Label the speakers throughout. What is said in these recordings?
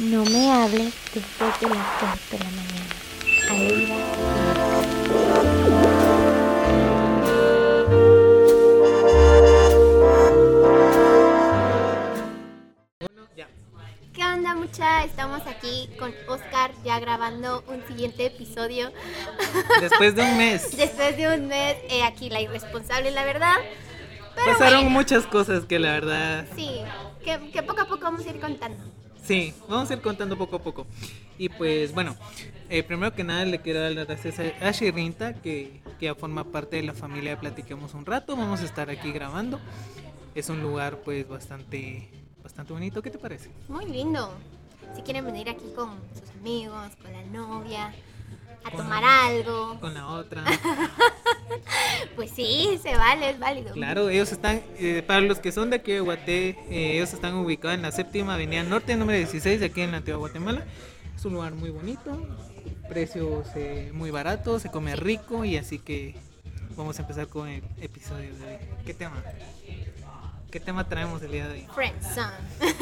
Speaker 1: No me hables después de las 2 de la mañana.
Speaker 2: ¿Qué onda mucha? Estamos aquí con Oscar ya grabando un siguiente episodio.
Speaker 3: Después de un mes.
Speaker 2: Después de un mes, eh, aquí la irresponsable, la verdad. Pero
Speaker 3: Pasaron
Speaker 2: bueno,
Speaker 3: muchas cosas que la verdad.
Speaker 2: Sí, que, que poco a poco vamos a ir contando.
Speaker 3: Sí, vamos a ir contando poco a poco. Y pues bueno, eh, primero que nada le quiero dar las gracias a Ashi Rinta, que, que ya forma parte de la familia de Platiquemos un rato. Vamos a estar aquí grabando. Es un lugar pues bastante, bastante bonito. ¿Qué te parece?
Speaker 2: Muy lindo. Si quieren venir aquí con sus amigos, con la novia, a tomar algo,
Speaker 3: Con la otra.
Speaker 2: pues sí, se vale, es válido.
Speaker 3: Claro, ellos están, eh, para los que son de aquí de Guaté, eh, ellos están ubicados en la séptima avenida norte, número 16, de aquí en la antigua Guatemala. Es un lugar muy bonito, precios eh, muy baratos, se come rico y así que vamos a empezar con el episodio de hoy. ¿Qué tema? ¿Qué tema traemos el día de hoy?
Speaker 2: Friendzone.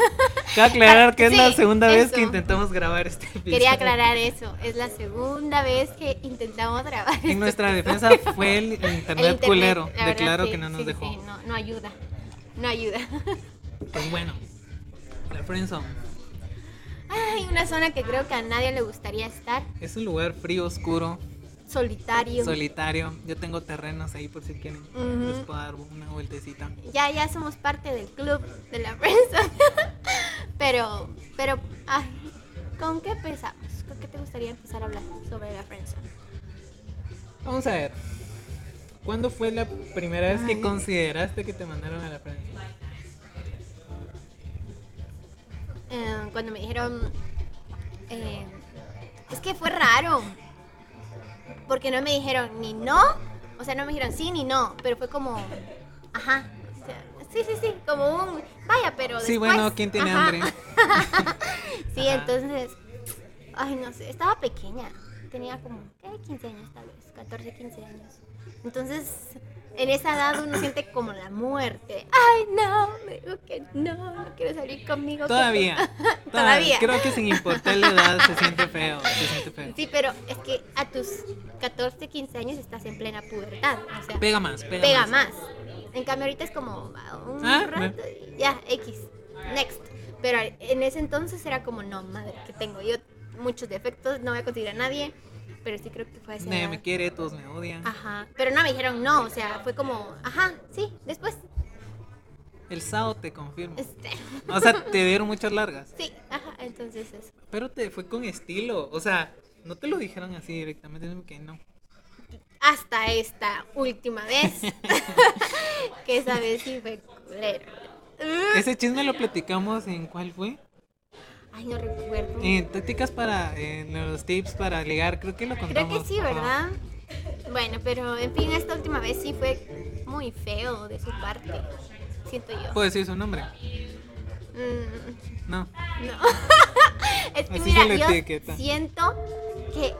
Speaker 3: Cabe aclarar que es la segunda vez que intentamos grabar este episodio.
Speaker 2: Quería aclarar eso. Es la segunda vez que intentamos grabar. este
Speaker 3: En nuestra
Speaker 2: episodio.
Speaker 3: defensa fue el internet,
Speaker 2: El internet,
Speaker 3: culero, declaro
Speaker 2: sí,
Speaker 3: que no nos
Speaker 2: sí,
Speaker 3: dejó.
Speaker 2: no, no ayuda. No ayuda.
Speaker 3: Pues bueno, la friendzone.
Speaker 2: Hay una zona que creo que a nadie le gustaría estar.
Speaker 3: Es un lugar frío, oscuro,
Speaker 2: Solitario.
Speaker 3: solitario. Yo tengo terrenos ahí por si quieren. Les puedo dar una vueltecita.
Speaker 2: ya, ya somos parte del club de la friendzone. pero, pero, ay, ¿con qué empezamos? ¿Con qué te gustaría empezar a hablar sobre la friendzone?
Speaker 3: Vamos a ver. ¿Cuándo fue la primera vez que consideraste que te mandaron a la prensa?
Speaker 2: Eh, cuando me dijeron eh, es que fue raro porque no me dijeron ni no o sea no me dijeron sí ni no pero fue como ajá o sea, sí sí sí como un vaya pero
Speaker 3: Sí,
Speaker 2: después,
Speaker 3: bueno, ¿quién tiene
Speaker 2: ajá.
Speaker 3: hambre?
Speaker 2: sí
Speaker 3: Ajá.
Speaker 2: entonces ay no sé estaba pequeña tenía como ¿qué? 15 años tal vez 14 15 años entonces en esa edad uno siente como la muerte ay no me dijo que no no quiere salir conmigo
Speaker 3: Todavía.
Speaker 2: Todavía.
Speaker 3: Creo que sin importar la edad se siente feo. Se siente feo.
Speaker 2: Sí, pero es que a tus 14, 15 años estás en plena pubertad. O sea,
Speaker 3: Pega más, pega,
Speaker 2: pega más. En cambio, ahorita es como un
Speaker 3: Ah,
Speaker 2: rato y ya, X, next. Pero en ese entonces era como, no, madre, que tengo yo muchos defectos, no voy a conseguir a nadie. Pero sí creo que fue así.
Speaker 3: Nadie me quiere, todos me odian.
Speaker 2: Ajá. Pero no me dijeron no, o sea, fue como, ajá, sí, después.
Speaker 3: El sábado te confirmo.
Speaker 2: Este,
Speaker 3: O sea, te dieron muchas largas.
Speaker 2: sí, ajá, entonces eso.
Speaker 3: Pero te fue con estilo. O sea, no te lo dijeron así directamente, sino que no.
Speaker 2: Hasta esta última vez. que esa vez sí fue culero.
Speaker 3: Ese chisme lo platicamos en cuál fue.
Speaker 2: Ay, no recuerdo.
Speaker 3: En tácticas para, en los tips para ligar, creo que lo
Speaker 2: Creo
Speaker 3: contamos.
Speaker 2: que sí. ¿verdad? Bueno, pero en fin, esta última vez sí fue muy feo de su parte. Siento yo.
Speaker 3: ¿Puedo decir su nombre?
Speaker 2: Mm,
Speaker 3: No.
Speaker 2: no. es que
Speaker 3: Así
Speaker 2: mira, yo
Speaker 3: etiqueta.
Speaker 2: siento que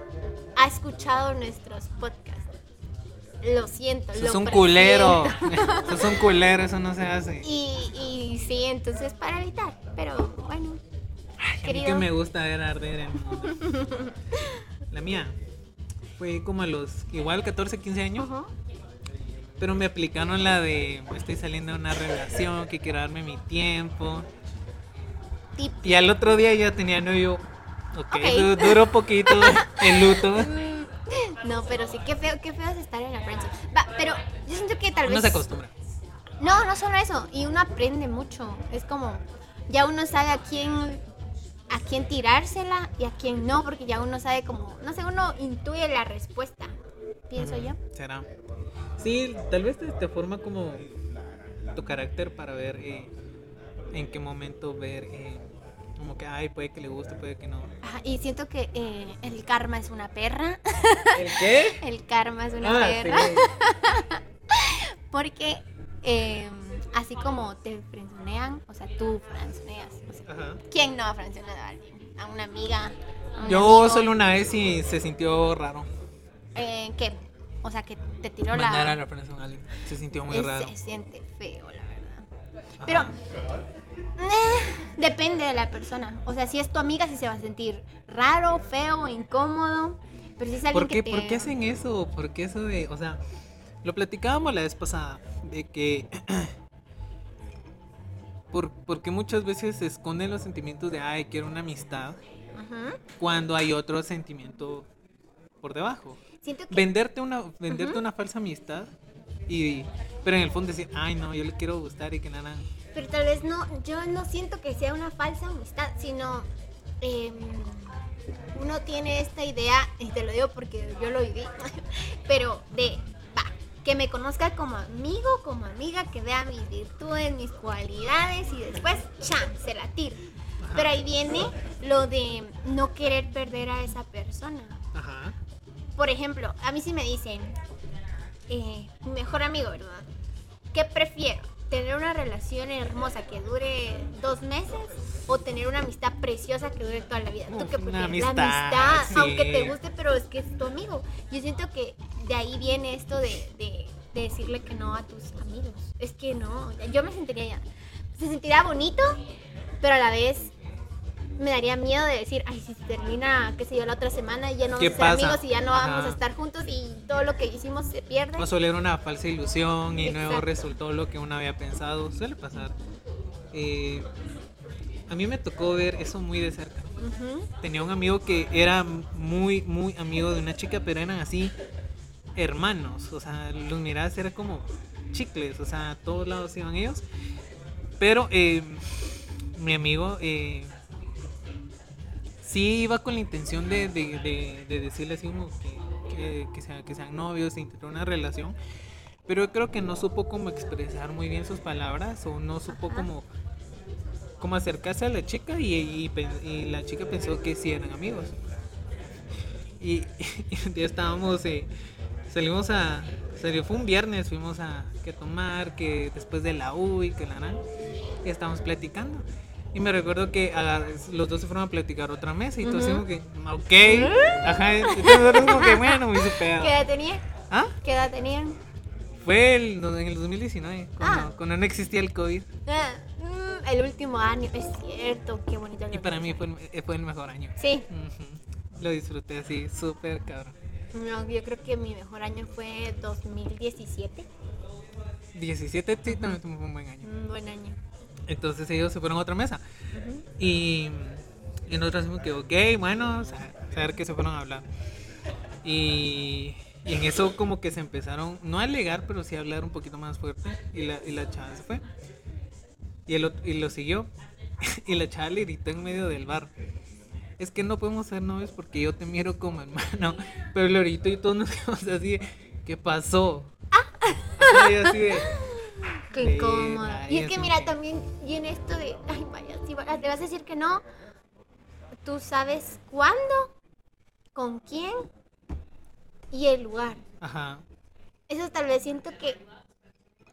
Speaker 2: ha escuchado nuestros podcasts. Lo siento.
Speaker 3: Eso
Speaker 2: lo
Speaker 3: es un culero. Eso es un culero, eso no se hace.
Speaker 2: Y, y sí, entonces para evitar. Pero bueno,
Speaker 3: Que me gusta ver arder mundo. La mía fue como a los igual 14, 15 años,
Speaker 2: ujú.
Speaker 3: pero me aplicaron la de estoy saliendo de una relación, que quiero darme mi tiempo.
Speaker 2: Tip.
Speaker 3: Y al otro día ya tenía novio. Ok,
Speaker 2: Ok.
Speaker 3: du- duró poquito el luto.
Speaker 2: Mm, No, pero sí, qué feo, qué feo es estar en la friendzone. Va, pero yo siento que tal
Speaker 3: Uno
Speaker 2: vez...
Speaker 3: se acostumbra.
Speaker 2: No, no solo eso, y uno aprende mucho. Es como, ya uno sabe a quién, a quién tirársela y a quién no, porque ya uno sabe como, no sé, uno intuye la respuesta, pienso yo.
Speaker 3: Será. Sí, tal vez te, te forma como tu carácter para ver eh, en qué momento ver. eh, como que, ay, puede que le guste, puede que no.
Speaker 2: Ajá, y siento que eh, el karma es una perra.
Speaker 3: ¿El qué?
Speaker 2: El karma es una
Speaker 3: Ah,
Speaker 2: perra.
Speaker 3: sí.
Speaker 2: Porque eh, así como te frenzonean, o sea, tú frenzoneas. o sea,
Speaker 3: Ajá.
Speaker 2: ¿Quién no ha frenzoneado a alguien? A una amiga. a un
Speaker 3: Yo
Speaker 2: amigo?
Speaker 3: solo una vez y se sintió raro.
Speaker 2: Eh, ¿Qué? O sea, que te tiró
Speaker 3: Mandar a
Speaker 2: la...
Speaker 3: la prensa a alguien. Se sintió muy
Speaker 2: Es-
Speaker 3: raro.
Speaker 2: Se siente feo, la verdad.
Speaker 3: Ajá.
Speaker 2: Pero Depende de la persona. O sea, si es tu amiga, sí se va a sentir raro, feo, incómodo. Pero si es alguien
Speaker 3: ¿Por qué,
Speaker 2: que te...
Speaker 3: ¿Por qué hacen eso? ¿Por qué eso de.? O sea, lo platicábamos la vez pasada. De que. por, porque muchas veces se esconden los sentimientos de, ay, quiero una amistad.
Speaker 2: Ajá.
Speaker 3: Cuando hay otro sentimiento por debajo.
Speaker 2: Siento que...
Speaker 3: Venderte una, venderte una falsa amistad. Y, pero en el fondo decir, ay, no, yo le quiero gustar y que nada.
Speaker 2: Pero tal vez no, yo no siento que sea una falsa amistad, sino em, uno tiene esta idea, y te lo digo porque yo lo viví, pero me conozca como amigo, como amiga, que vea mis virtudes, mis cualidades y después, chan, se la tiro. Pero ahí viene lo de no querer perder a esa persona.
Speaker 3: Ajá.
Speaker 2: Por ejemplo, a mí sí me dicen, eh, mi mejor amigo, ¿verdad? ¿Qué prefiero? ¿Tener una relación hermosa que dure dos meses o tener una amistad preciosa que dure toda la vida? ¿Tú qué
Speaker 3: una
Speaker 2: prefieres?
Speaker 3: amistad,
Speaker 2: la amistad,
Speaker 3: sí.
Speaker 2: aunque te guste, pero es que es tu amigo. Yo siento que de ahí viene esto de, de- de decirle que no a tus amigos. Es que no, yo me sentiría ya. Se sentirá bonito, pero a la vez me daría miedo de decir, ay, si termina, qué sé yo, la otra semana y ya no
Speaker 3: ¿Qué
Speaker 2: vamos a ser
Speaker 3: pasa?
Speaker 2: amigos y ya no
Speaker 3: Ajá.
Speaker 2: vamos a estar juntos y todo lo que hicimos se pierde.
Speaker 3: O suele una falsa ilusión y luego resultó lo que uno había pensado. Suele pasar. Eh, a mí me tocó ver eso muy de cerca. Tenía un amigo que era muy, muy amigo de una chica, pero eran así hermanos. O sea, los miradas eran como chicles. O sea, a todos lados iban ellos. Pero eh, mi amigo eh, sí iba con la intención de, de- de- de decirle así como que, que, que sean, que sean novios, de intentar una relación. Pero yo creo que no supo cómo expresar muy bien sus palabras o no supo
Speaker 2: Ajá.
Speaker 3: cómo, cómo acercarse a la chica y, y pen- y la chica pensó que sí eran amigos. Y, y día estábamos, eh, salimos a, salió, fue un viernes, fuimos a que tomar, que después de la U y que la nada, y estábamos platicando. Y me recuerdo que ah, los dos se fueron a platicar otra mesa y todos
Speaker 2: Ujú.
Speaker 3: como que, ok, ajá, entonces como que bueno, muy super.
Speaker 2: ¿Qué edad tenía?
Speaker 3: ¿Ah?
Speaker 2: ¿Qué edad tenían?
Speaker 3: Fue el, en el 2019, cuando,
Speaker 2: Ah.
Speaker 3: cuando no existía el COVID.
Speaker 2: Ah, mm, el último año, es cierto, qué bonito.
Speaker 3: Y para mí fue, el- fue el mejor año.
Speaker 2: Sí.
Speaker 3: Lo disfruté así, súper cabrón.
Speaker 2: no, yo creo que mi mejor año fue 2017.
Speaker 3: 17 sí, también fue un buen año.
Speaker 2: Un buen año.
Speaker 3: Entonces ellos se fueron a otra mesa. Y, y nosotros decimos que, ok, bueno, sa- saber que se fueron a hablar. Y, y en eso como que se empezaron, no a alegar, pero sí a hablar un poquito más fuerte. Y la, y la chava se fue. Y, el, y lo siguió. y la chava le gritó en medio del bar. Es que no podemos ser novios porque yo te miro como hermano. Pero lo gritó y todos nos quedamos así de, ¿qué pasó? Ajá, y así de,
Speaker 2: Qué incómodo. Y
Speaker 3: y
Speaker 2: es que mira, también viene esto de, ay, vaya, si te vas a decir que no, tú sabes cuándo, con quién y el lugar.
Speaker 3: Ajá.
Speaker 2: Eso tal vez siento que,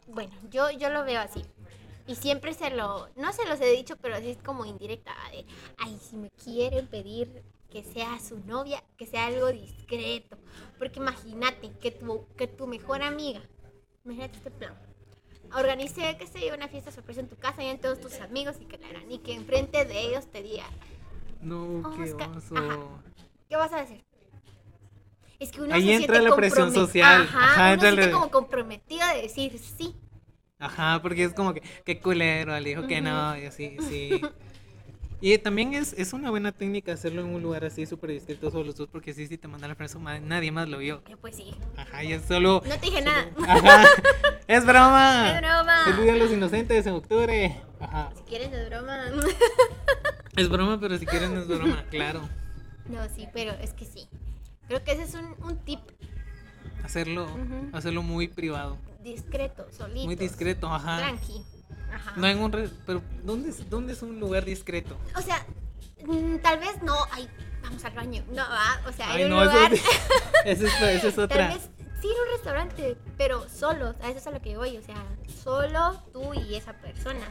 Speaker 2: bueno, yo, yo lo veo así. Y siempre se lo, no se los he dicho, pero así es como indirecta, de, ay, si me quieren pedir que sea su novia, que sea algo discreto. Porque imagínate que tu, que tu mejor amiga, imagínate este plan, organice, que sé yo, una fiesta sorpresa en tu casa y en todos tus amigos y que la harán, y que enfrente de ellos te diga,
Speaker 3: No, qué
Speaker 2: Oscar,
Speaker 3: oso.
Speaker 2: ajá. ¿qué vas a decir? Es que uno
Speaker 3: Ahí
Speaker 2: se
Speaker 3: entra
Speaker 2: siente
Speaker 3: la presión social.
Speaker 2: Ajá,
Speaker 3: Ajá,
Speaker 2: uno
Speaker 3: entra
Speaker 2: se siente
Speaker 3: la-
Speaker 2: como comprometido de decir sí.
Speaker 3: Ajá, porque es como que, qué culero, le dijo que no, y así, sí. Y también es, es una buena técnica hacerlo en un lugar así súper discreto solo los dos, porque sí, sí te mandan la frase, nadie más lo vio.
Speaker 2: Yo, pues sí.
Speaker 3: Ajá, y es solo...
Speaker 2: No te dije nada.
Speaker 3: Ajá, es broma.
Speaker 2: Es broma.
Speaker 3: El día de los inocentes en octubre. Ajá,
Speaker 2: Si quieres de broma.
Speaker 3: es broma, pero si quieren es broma, claro.
Speaker 2: No, sí, pero es que sí. Creo que ese es un, un tip
Speaker 3: Hacerlo, hacerlo muy privado,
Speaker 2: discreto, solito.
Speaker 3: muy discreto, ajá.
Speaker 2: Tranqui. Ajá.
Speaker 3: No en un... re- Pero, ¿dónde es, ¿dónde es un lugar discreto?
Speaker 2: O sea, mm, tal vez no. Ay, vamos al baño. No, va. O sea,
Speaker 3: Ay,
Speaker 2: en un
Speaker 3: no, eso
Speaker 2: lugar.
Speaker 3: es, esa es, es
Speaker 2: Tal
Speaker 3: otra.
Speaker 2: vez sí en un restaurante, pero solos. A eso es a lo que voy. O sea, solo tú y esa persona.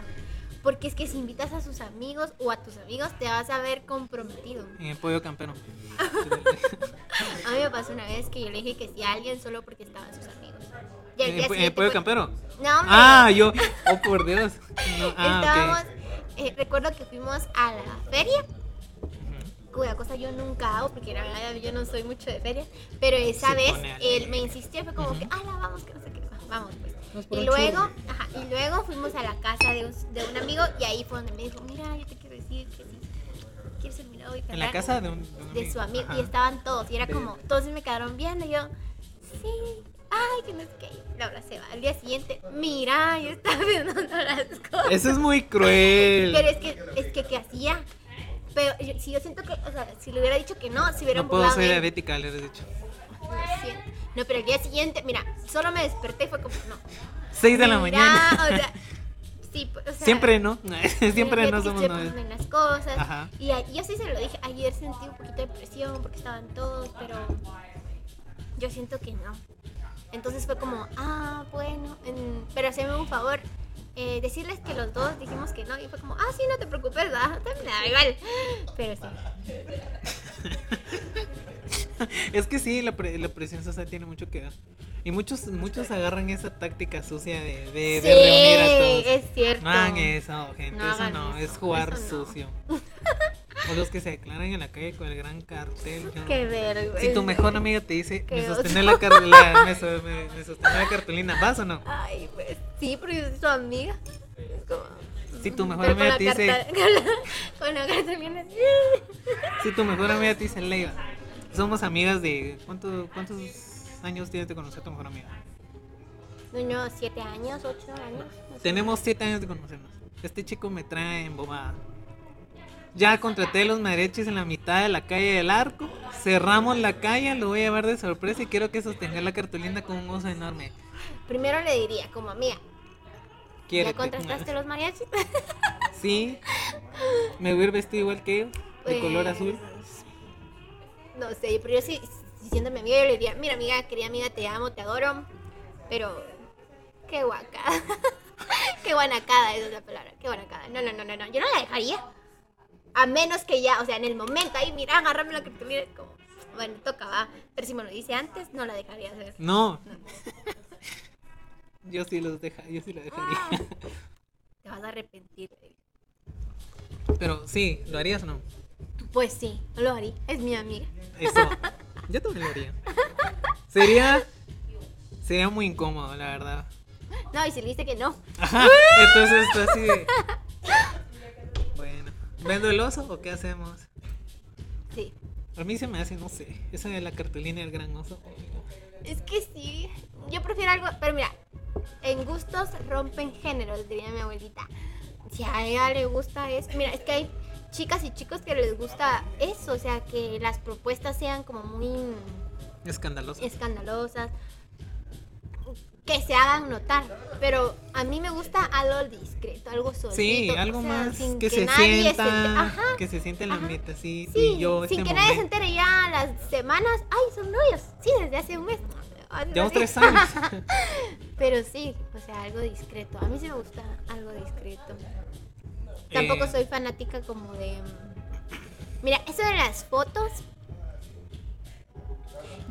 Speaker 2: Porque es que si invitas a sus amigos o a tus amigos, te vas a ver comprometido.
Speaker 3: En el pollo campero.
Speaker 2: A mí me pasó una vez que yo le dije que sí a alguien solo porque estaban sus amigos. Al
Speaker 3: ¿En
Speaker 2: fue-
Speaker 3: campero?
Speaker 2: No, hombre.
Speaker 3: Ah, yo. Oh, por Dios. No, ah,
Speaker 2: Estábamos eh, recuerdo que fuimos a la feria, cuya cosa yo nunca hago porque la verdad yo no soy mucho de ferias, pero esa vez él me insistió, fue como que, ala, vamos, que no sé qué, vamos pues. Y luego, ajá, y luego fuimos a la casa de un, de un amigo y ahí fue donde me dijo, mira, yo te quiero decir que si quieres ser mi novio
Speaker 3: En la
Speaker 2: cantar".
Speaker 3: casa de un, de un
Speaker 2: de su amigo
Speaker 3: Ajá.
Speaker 2: y estaban todos y era como todos me quedaron viendo y yo sí ay que no sé qué la abracé va. al día siguiente mira yo estaba viendo las cosas
Speaker 3: Eso es muy cruel.
Speaker 2: pero es que es que qué hacía pero yo- si yo siento que o sea si le hubiera dicho que no si hubiera
Speaker 3: No puedo, soy diabética, le he dicho.
Speaker 2: No pero el día siguiente mira solo me desperté y fue como no
Speaker 3: 6 de la mañana.
Speaker 2: o sea sí o sea,
Speaker 3: Siempre no. Siempre no
Speaker 2: que
Speaker 3: somos novios.
Speaker 2: las cosas.
Speaker 3: Ajá.
Speaker 2: Y a- yo sí se lo dije. Ayer sentí un poquito de presión porque estaban todos, pero yo siento que no. Entonces fue como, ah, bueno, en- pero haceme un favor. eh, decirles que los dos dijimos que no y fue como, ah, sí, no te preocupes. Me da igual. Pero sí.
Speaker 3: Es que sí, la, pre- la presión social tiene mucho que ver. Y muchos muchos agarran esa táctica sucia de, de, de
Speaker 2: Sí,
Speaker 3: reunir a todos.
Speaker 2: es cierto.
Speaker 3: No hagan eso, gente.
Speaker 2: No
Speaker 3: eso no,
Speaker 2: eso,
Speaker 3: es jugar
Speaker 2: eso no.
Speaker 3: sucio. o los que se declaran en la calle con el gran cartel. ¿no?
Speaker 2: Qué vergüenza.
Speaker 3: Si tu mejor amiga te dice, me
Speaker 2: oso.
Speaker 3: sostené la, la- me, so- me- me sostené la cartulina, ¿vas o no?
Speaker 2: Ay, pues sí, pero yo soy su amiga. Es como...
Speaker 3: Si tu mejor
Speaker 2: Pero con
Speaker 3: amiga te dice,
Speaker 2: con la- cartulina
Speaker 3: si tu mejor amiga te dice, Leiva, somos amigas de, ¿cuánto, ¿cuántos años tienes de conocer a tu mejor amiga?
Speaker 2: Unos siete años, ocho años. no.
Speaker 3: Tenemos siete años de conocernos. Este chico me trae embobada. Ya contraté los mariachis en la mitad de la calle del arco. Cerramos la calle, lo voy a llevar de sorpresa y quiero que sostenga la cartulina con un oso enorme.
Speaker 2: Primero le diría, como amiga, ¿ya contrataste los mariachis?
Speaker 3: Sí. Me voy a ir vestido igual que él, de color
Speaker 2: Pues,
Speaker 3: azul.
Speaker 2: No sé, pero yo sí, si siendo mi amiga, yo le diría, mira amiga, querida amiga, te amo, te adoro, pero qué guacada. qué guanacada, esa es la palabra, qué guanacada. No, no, no, no, no, yo no la dejaría. A menos que ya, o sea, en el momento ahí, mira, agarrame la cartulina, es como, bueno, toca, va. Pero si me lo dice antes, no la dejaría hacer.
Speaker 3: No. Yo sí los deja, yo sí lo dejaría.
Speaker 2: Te vas a arrepentir. baby.
Speaker 3: Pero sí, ¿lo harías o no?
Speaker 2: Pues sí, lo haría, es mi amiga.
Speaker 3: Eso. Yo también lo haría. Sería. Sería muy incómodo, la verdad.
Speaker 2: No, y si le dice que no,
Speaker 3: Ajá. Entonces está así de. ¿Vendo el oso o qué hacemos?
Speaker 2: sí.
Speaker 3: A mí se me hace, no sé. Esa de la cartulina del gran oso.
Speaker 2: Es que sí, yo prefiero algo, pero mira, en gustos rompen géneros, diría mi abuelita. Si a ella le gusta eso, mira, es que hay chicas y chicos que les gusta eso, o sea, que las propuestas sean como muy
Speaker 3: Escandaloso.
Speaker 2: escandalosas, que se hagan notar, pero a mí me gusta algo discreto, algo solito.
Speaker 3: Sí, algo
Speaker 2: o sea,
Speaker 3: más
Speaker 2: sin
Speaker 3: que, se
Speaker 2: nadie
Speaker 3: sienta.
Speaker 2: ente- Ajá,
Speaker 3: que se sienta en la así.
Speaker 2: Sí,
Speaker 3: y yo
Speaker 2: sin
Speaker 3: este
Speaker 2: que nadie se entere ya las semanas. Ay, son novios. Sí, desde hace un mes.
Speaker 3: Llevamos tres años.
Speaker 2: Pero sí, o sea, algo discreto. A mí sí me gusta algo discreto. Tampoco
Speaker 3: Eh.
Speaker 2: soy fanática como de... mm, Mira, eso de las fotos.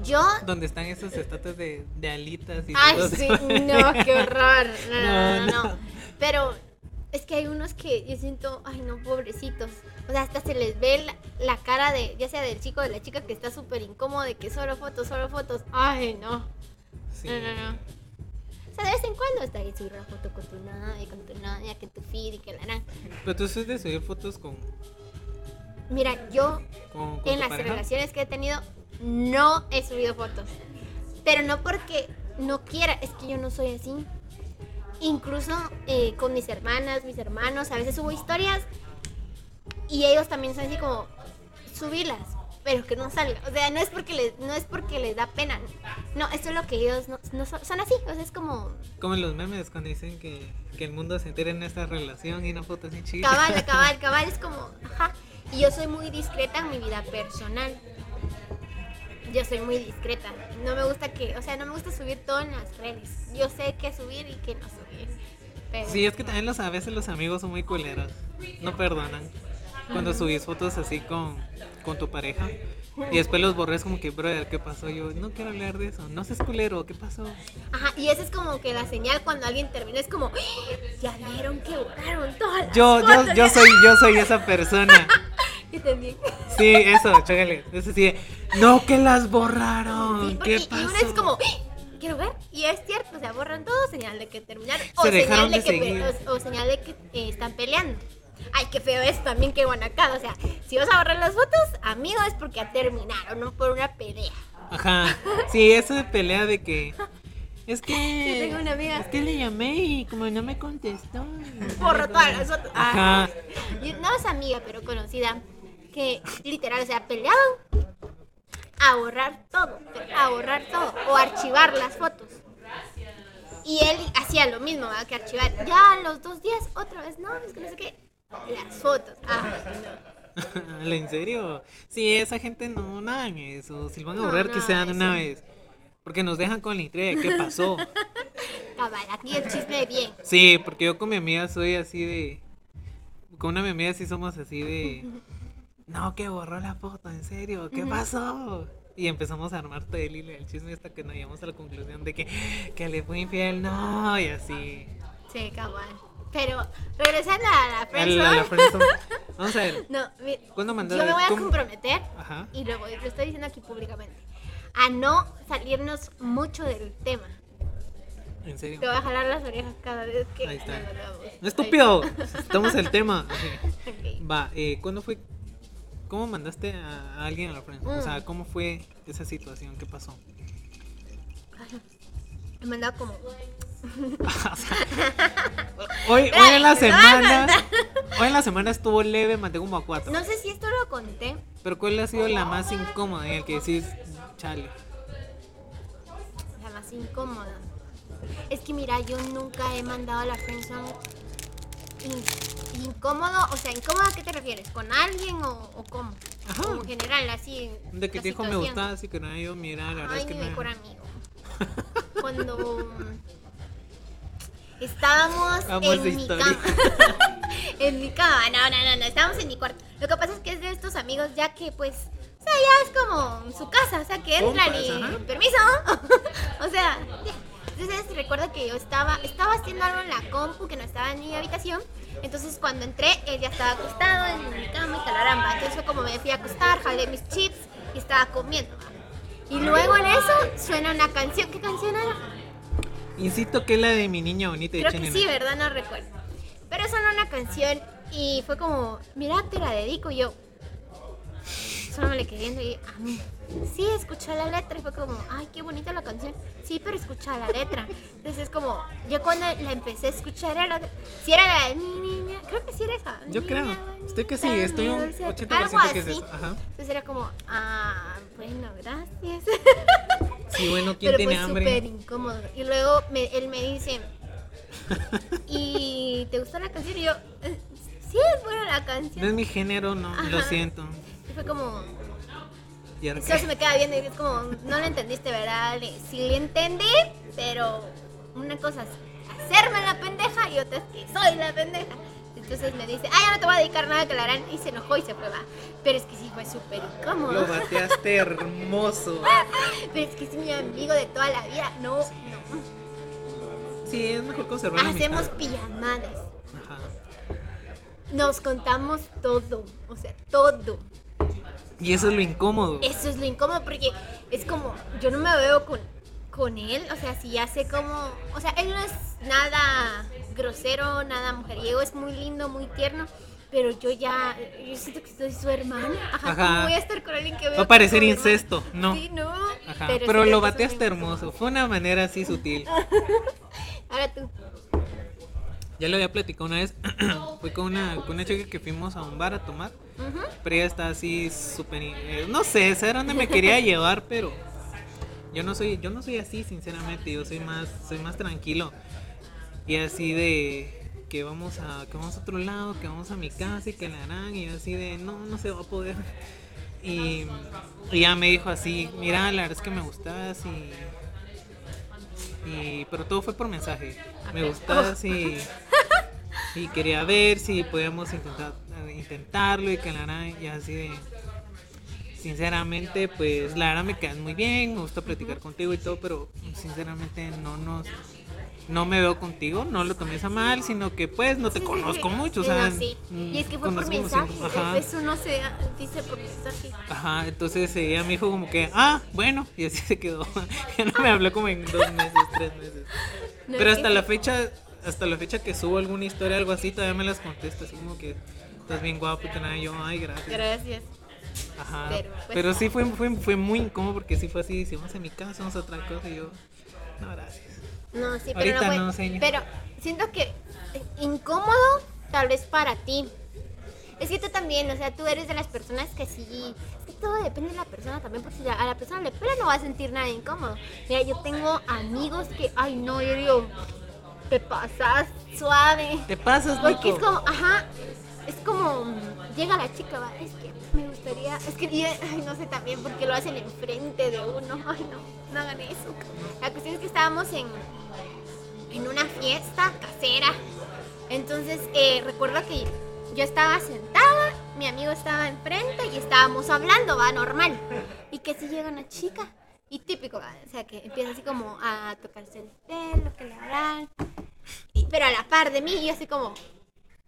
Speaker 2: Yo...
Speaker 3: Donde están esos estatuas de, de alitas y
Speaker 2: Ay, sí, no, qué horror. No, no, no,
Speaker 3: No,
Speaker 2: no. Pero es que hay unos que yo siento, ay, no, pobrecitos. O sea, hasta se les ve la, la cara de, ya sea del chico o de la chica que está súper incómodo de que solo fotos, solo fotos. Ay, no.
Speaker 3: Sí.
Speaker 2: No, no, no. O sea, de vez en cuando está ahí subir una foto con tu novia, con tu novia, que tu feed y que la.
Speaker 3: Pero tú sos de subir fotos con,
Speaker 2: Mira, yo
Speaker 3: con, con
Speaker 2: en las
Speaker 3: pareja.
Speaker 2: relaciones que he tenido no he subido fotos. Pero no porque no quiera, es que yo no soy así. Incluso eh, con mis hermanas, mis hermanos, a veces subo historias y ellos también son así como subirlas, pero que no salga. O sea, no es porque les, no es porque les da pena. No, eso es lo que ellos no, no son, son así. O sea, es como
Speaker 3: Como en los memes cuando dicen que, que el mundo se entera en esta relación y una foto así chiquita.
Speaker 2: cabal, cabal, cabal, es como, ajá. Y yo soy muy discreta en mi vida personal. Yo soy muy discreta. No me gusta que, o sea, no me gusta subir todo en las redes. Yo sé qué subir y qué no subir. Pero,
Speaker 3: Sí, es que también los, a veces los amigos son muy culeros. No perdonan. Cuando subís fotos así con, con tu pareja. Y después los borré, es como que, brother, ¿qué pasó? Yo no quiero hablar de eso. No seas culero, ¿qué pasó?
Speaker 2: Ajá, y esa es como que la señal cuando alguien termina es como, ¡Ah! ya vieron que borraron todas las
Speaker 3: Yo, yo,
Speaker 2: fotos".
Speaker 3: yo soy, yo soy esa persona.
Speaker 2: Yo también.
Speaker 3: Sí, eso, chócale. Eso sí, no que las borraron.
Speaker 2: Sí, porque
Speaker 3: ¿Qué
Speaker 2: y
Speaker 3: pasó?
Speaker 2: uno es como, ¡Ah! quiero ver. Y es cierto, o sea, borran todo, señal de que terminaron. O
Speaker 3: Se
Speaker 2: señal de,
Speaker 3: de
Speaker 2: que,
Speaker 3: seguir.
Speaker 2: pe- o, o señal de que eh, están peleando. Ay, qué feo es también que guanacado. O sea, si vas a borrar las fotos, amigo, es porque terminaron, no por una pelea.
Speaker 3: Ajá. Sí, eso de pelea de que. Es que.
Speaker 2: Yo tengo una amiga.
Speaker 3: Es que le llamé y como no me contestó.
Speaker 2: Borro todas las fotos.
Speaker 3: Ajá.
Speaker 2: Y no es amiga, pero conocida, que literal, o sea, peleaban a borrar todo, a borrar todo, o archivar las fotos. Y él hacía lo mismo, ¿verdad? que archivar. Ya a los dos días, otra vez, no, es que no sé qué, las fotos. Ah, no.
Speaker 3: ¿En serio? Sí, esa gente no, no hagan eso. Si van a
Speaker 2: No,
Speaker 3: borrar, que
Speaker 2: no,
Speaker 3: sean de una vez. Porque nos dejan con la intriga de qué pasó.
Speaker 2: Cabal, aquí el chisme bien.
Speaker 3: Sí, porque yo con mi amiga soy así de. Con una de mis amigas sí somos así de. No, que borró la foto, en serio, ¿qué pasó? Y empezamos a armar todo el hilo del chisme hasta que nos llegamos a la conclusión de que, que le fue infiel, no, y así.
Speaker 2: Sí, cabal. Pero, regresando a la
Speaker 3: A
Speaker 2: friendzone.
Speaker 3: la- a la friendzone. Vamos a ver.
Speaker 2: No, mi-
Speaker 3: ¿Cuándo mandó-
Speaker 2: yo me voy a comprometer
Speaker 3: Ajá.
Speaker 2: y voy- lo estoy diciendo aquí públicamente a no salirnos mucho del tema.
Speaker 3: En serio.
Speaker 2: Te voy a jalar las orejas cada vez que
Speaker 3: Ahí está. Estúpido. Estamos el tema.
Speaker 2: Está.
Speaker 3: Va, eh, ¿cuándo fue? ¿Cómo mandaste a alguien a la friendzone? O sea,
Speaker 2: Mm.
Speaker 3: ¿cómo fue esa situación? ¿Qué pasó?
Speaker 2: Me mandaba como.
Speaker 3: Hoy, hoy en la semana. Hoy en la semana estuvo leve, mandé como a cuatro.
Speaker 2: No sé si esto lo conté.
Speaker 3: Pero ¿cuál ha sido la más incómoda en el que decís, chale?
Speaker 2: La más incómoda. Es que mira, yo nunca he mandado a la friendzone in- incómodo. O sea, incómodo a qué te refieres? ¿Con alguien o, o cómo?
Speaker 3: Ajá.
Speaker 2: Como en general, así.
Speaker 3: De que te dijo me gustaba, así que no yo, mira, la verdad
Speaker 2: Ay,
Speaker 3: es que
Speaker 2: mi
Speaker 3: me.
Speaker 2: mejor amigo. Cuando mm, estábamos
Speaker 3: Amo
Speaker 2: en mi
Speaker 3: historia.
Speaker 2: cama. en mi cama, no, no, no, no, estábamos en mi cuarto. Lo que pasa es que es de estos amigos ya que pues, o sea, ya es como su casa, o sea, que entran
Speaker 3: Compas,
Speaker 2: y
Speaker 3: ajá.
Speaker 2: permiso. o sea. Entonces recuerdo que yo estaba, estaba haciendo algo en la compu que no estaba en mi habitación. Entonces cuando entré, él ya estaba acostado en mi cama y talaramba. Entonces fue como me fui a acostar, jalé mis chips y estaba comiendo. Y luego en eso suena una canción. ¿Qué canción era?
Speaker 3: Insisto que es la de mi niña bonita de
Speaker 2: Creo que
Speaker 3: Chenena.
Speaker 2: sí, ¿verdad? No recuerdo. Pero sonó una canción y fue como, mira, te la dedico y yo. Solo me le quedé viendo y a mí. Sí, escuché la letra y fue como, ay, qué bonita la canción. Sí, pero escucha la letra. Entonces es como, yo cuando la empecé a escuchar era, si era la de mi niña, creo que sí era esa.
Speaker 3: Yo creo.
Speaker 2: niña
Speaker 3: Estoy que sí,
Speaker 2: bonita,
Speaker 3: estoy un
Speaker 2: mi dulce-
Speaker 3: 80%
Speaker 2: algo
Speaker 3: que es
Speaker 2: así.
Speaker 3: eso, ajá.
Speaker 2: Entonces era como, ah, bueno, gracias.
Speaker 3: Sí, bueno, ¿quién
Speaker 2: Pero
Speaker 3: tiene
Speaker 2: fue
Speaker 3: hambre?
Speaker 2: súper incómodo. Y luego me- él me dice, ¿y te gustó la canción? Y yo, "Eh, sí, es buena la
Speaker 3: No
Speaker 2: canción.
Speaker 3: es mi género, no, lo
Speaker 2: Ajá.
Speaker 3: siento.
Speaker 2: Fue como, solo se me queda viendo y es como, no lo entendiste, ¿verdad? Sí le entendí, pero una cosa es hacerme la pendeja y otra es que soy la pendeja. Entonces me dice, ay, ya no te voy a dedicar nada que la harán. Y se enojó y se fue, va. Pero es que sí fue súper incómodo.
Speaker 3: Lo bateaste hermoso.
Speaker 2: Pero es que es mi amigo de toda la vida. No, no.
Speaker 3: Sí, es mejor conservar
Speaker 2: Hacemos pijamadas.
Speaker 3: Ajá.
Speaker 2: Nos contamos todo, o sea, todo.
Speaker 3: Y eso es lo incómodo.
Speaker 2: Eso es lo incómodo porque es como, yo no me veo con, con él, o sea, si ya sé cómo, o sea, él no es nada grosero, nada mujeriego, es muy lindo, muy tierno, pero yo ya, yo siento que soy su hermana. Ajá,
Speaker 3: Ajá.
Speaker 2: ¿cómo voy a estar con alguien que veo
Speaker 3: Va a parecer incesto, no.
Speaker 2: Sí, no.
Speaker 3: Ajá. Pero,
Speaker 2: creo
Speaker 3: lo bateaste hermoso. Fue una manera así sutil.
Speaker 2: Ahora tú.
Speaker 3: Ya lo había platicado una vez. Fui con una, con una chica que fuimos a un bar a tomar. Pero ella está así súper... eh, no sé, sé dónde me quería llevar, pero... Yo no soy, yo no soy así, sinceramente. Yo soy más, soy más tranquilo. Y así de que vamos a, que vamos a otro lado, que vamos a mi casa y que la harán. Y yo así de no, no se va a poder. Y, y ella me dijo así, mira, la verdad es que me gustas y. y pero todo fue por mensaje. Me gustas y. Y quería ver si podíamos intentar, intentarlo y que la harán. Y así de. sinceramente, pues la verdad me quedas muy bien, me gusta platicar contigo y todo, pero sinceramente no nos no me veo contigo, no lo tomes a mal, sino que pues no te
Speaker 2: Sí,
Speaker 3: conozco
Speaker 2: sí.
Speaker 3: mucho, o
Speaker 2: Sí,
Speaker 3: sea,
Speaker 2: no, sí.
Speaker 3: mm,
Speaker 2: Y es que fue por mensaje. Eso no se dice por mensaje.
Speaker 3: Ajá, entonces ella me dijo como que, ah, bueno, y así se quedó. ya no me habló como en dos meses, tres meses.
Speaker 2: No,
Speaker 3: Pero hasta
Speaker 2: que
Speaker 3: la fecha, hasta la fecha que subo alguna historia, algo así, todavía me las contesta, así como que estás bien guapo y que nada, yo, ay, gracias.
Speaker 2: Gracias.
Speaker 3: Ajá.
Speaker 2: Pero,
Speaker 3: Pero,
Speaker 2: pues,
Speaker 3: sí fue, fue, fue muy incómodo porque sí fue así, si vamos a mi casa, vamos a otra cosa, y yo, no, gracias.
Speaker 2: No, sí, pero
Speaker 3: Ahorita
Speaker 2: no,
Speaker 3: señor.
Speaker 2: Pero siento que incómodo tal vez para ti. Es que tú también, o sea, tú eres de las personas que sí. Es que todo depende de la persona también, porque si a la persona le pela no va a sentir nada incómodo. Mira, yo tengo amigos que, ay no, yo digo, te pasas suave.
Speaker 3: Te pasas,
Speaker 2: Porque es como, ajá, es como, llega la chica, va, es que me es que, ay, no sé también, porque lo hacen enfrente de uno, ay, no, no hagan eso. La cuestión es que estábamos en, en una fiesta casera, entonces eh, recuerdo que yo estaba sentada, mi amigo estaba enfrente y estábamos hablando, va, normal, y que si llega una chica, y típico, o sea, que empieza así como a tocarse el pelo, que le y- pero a la par de mí, yo así como,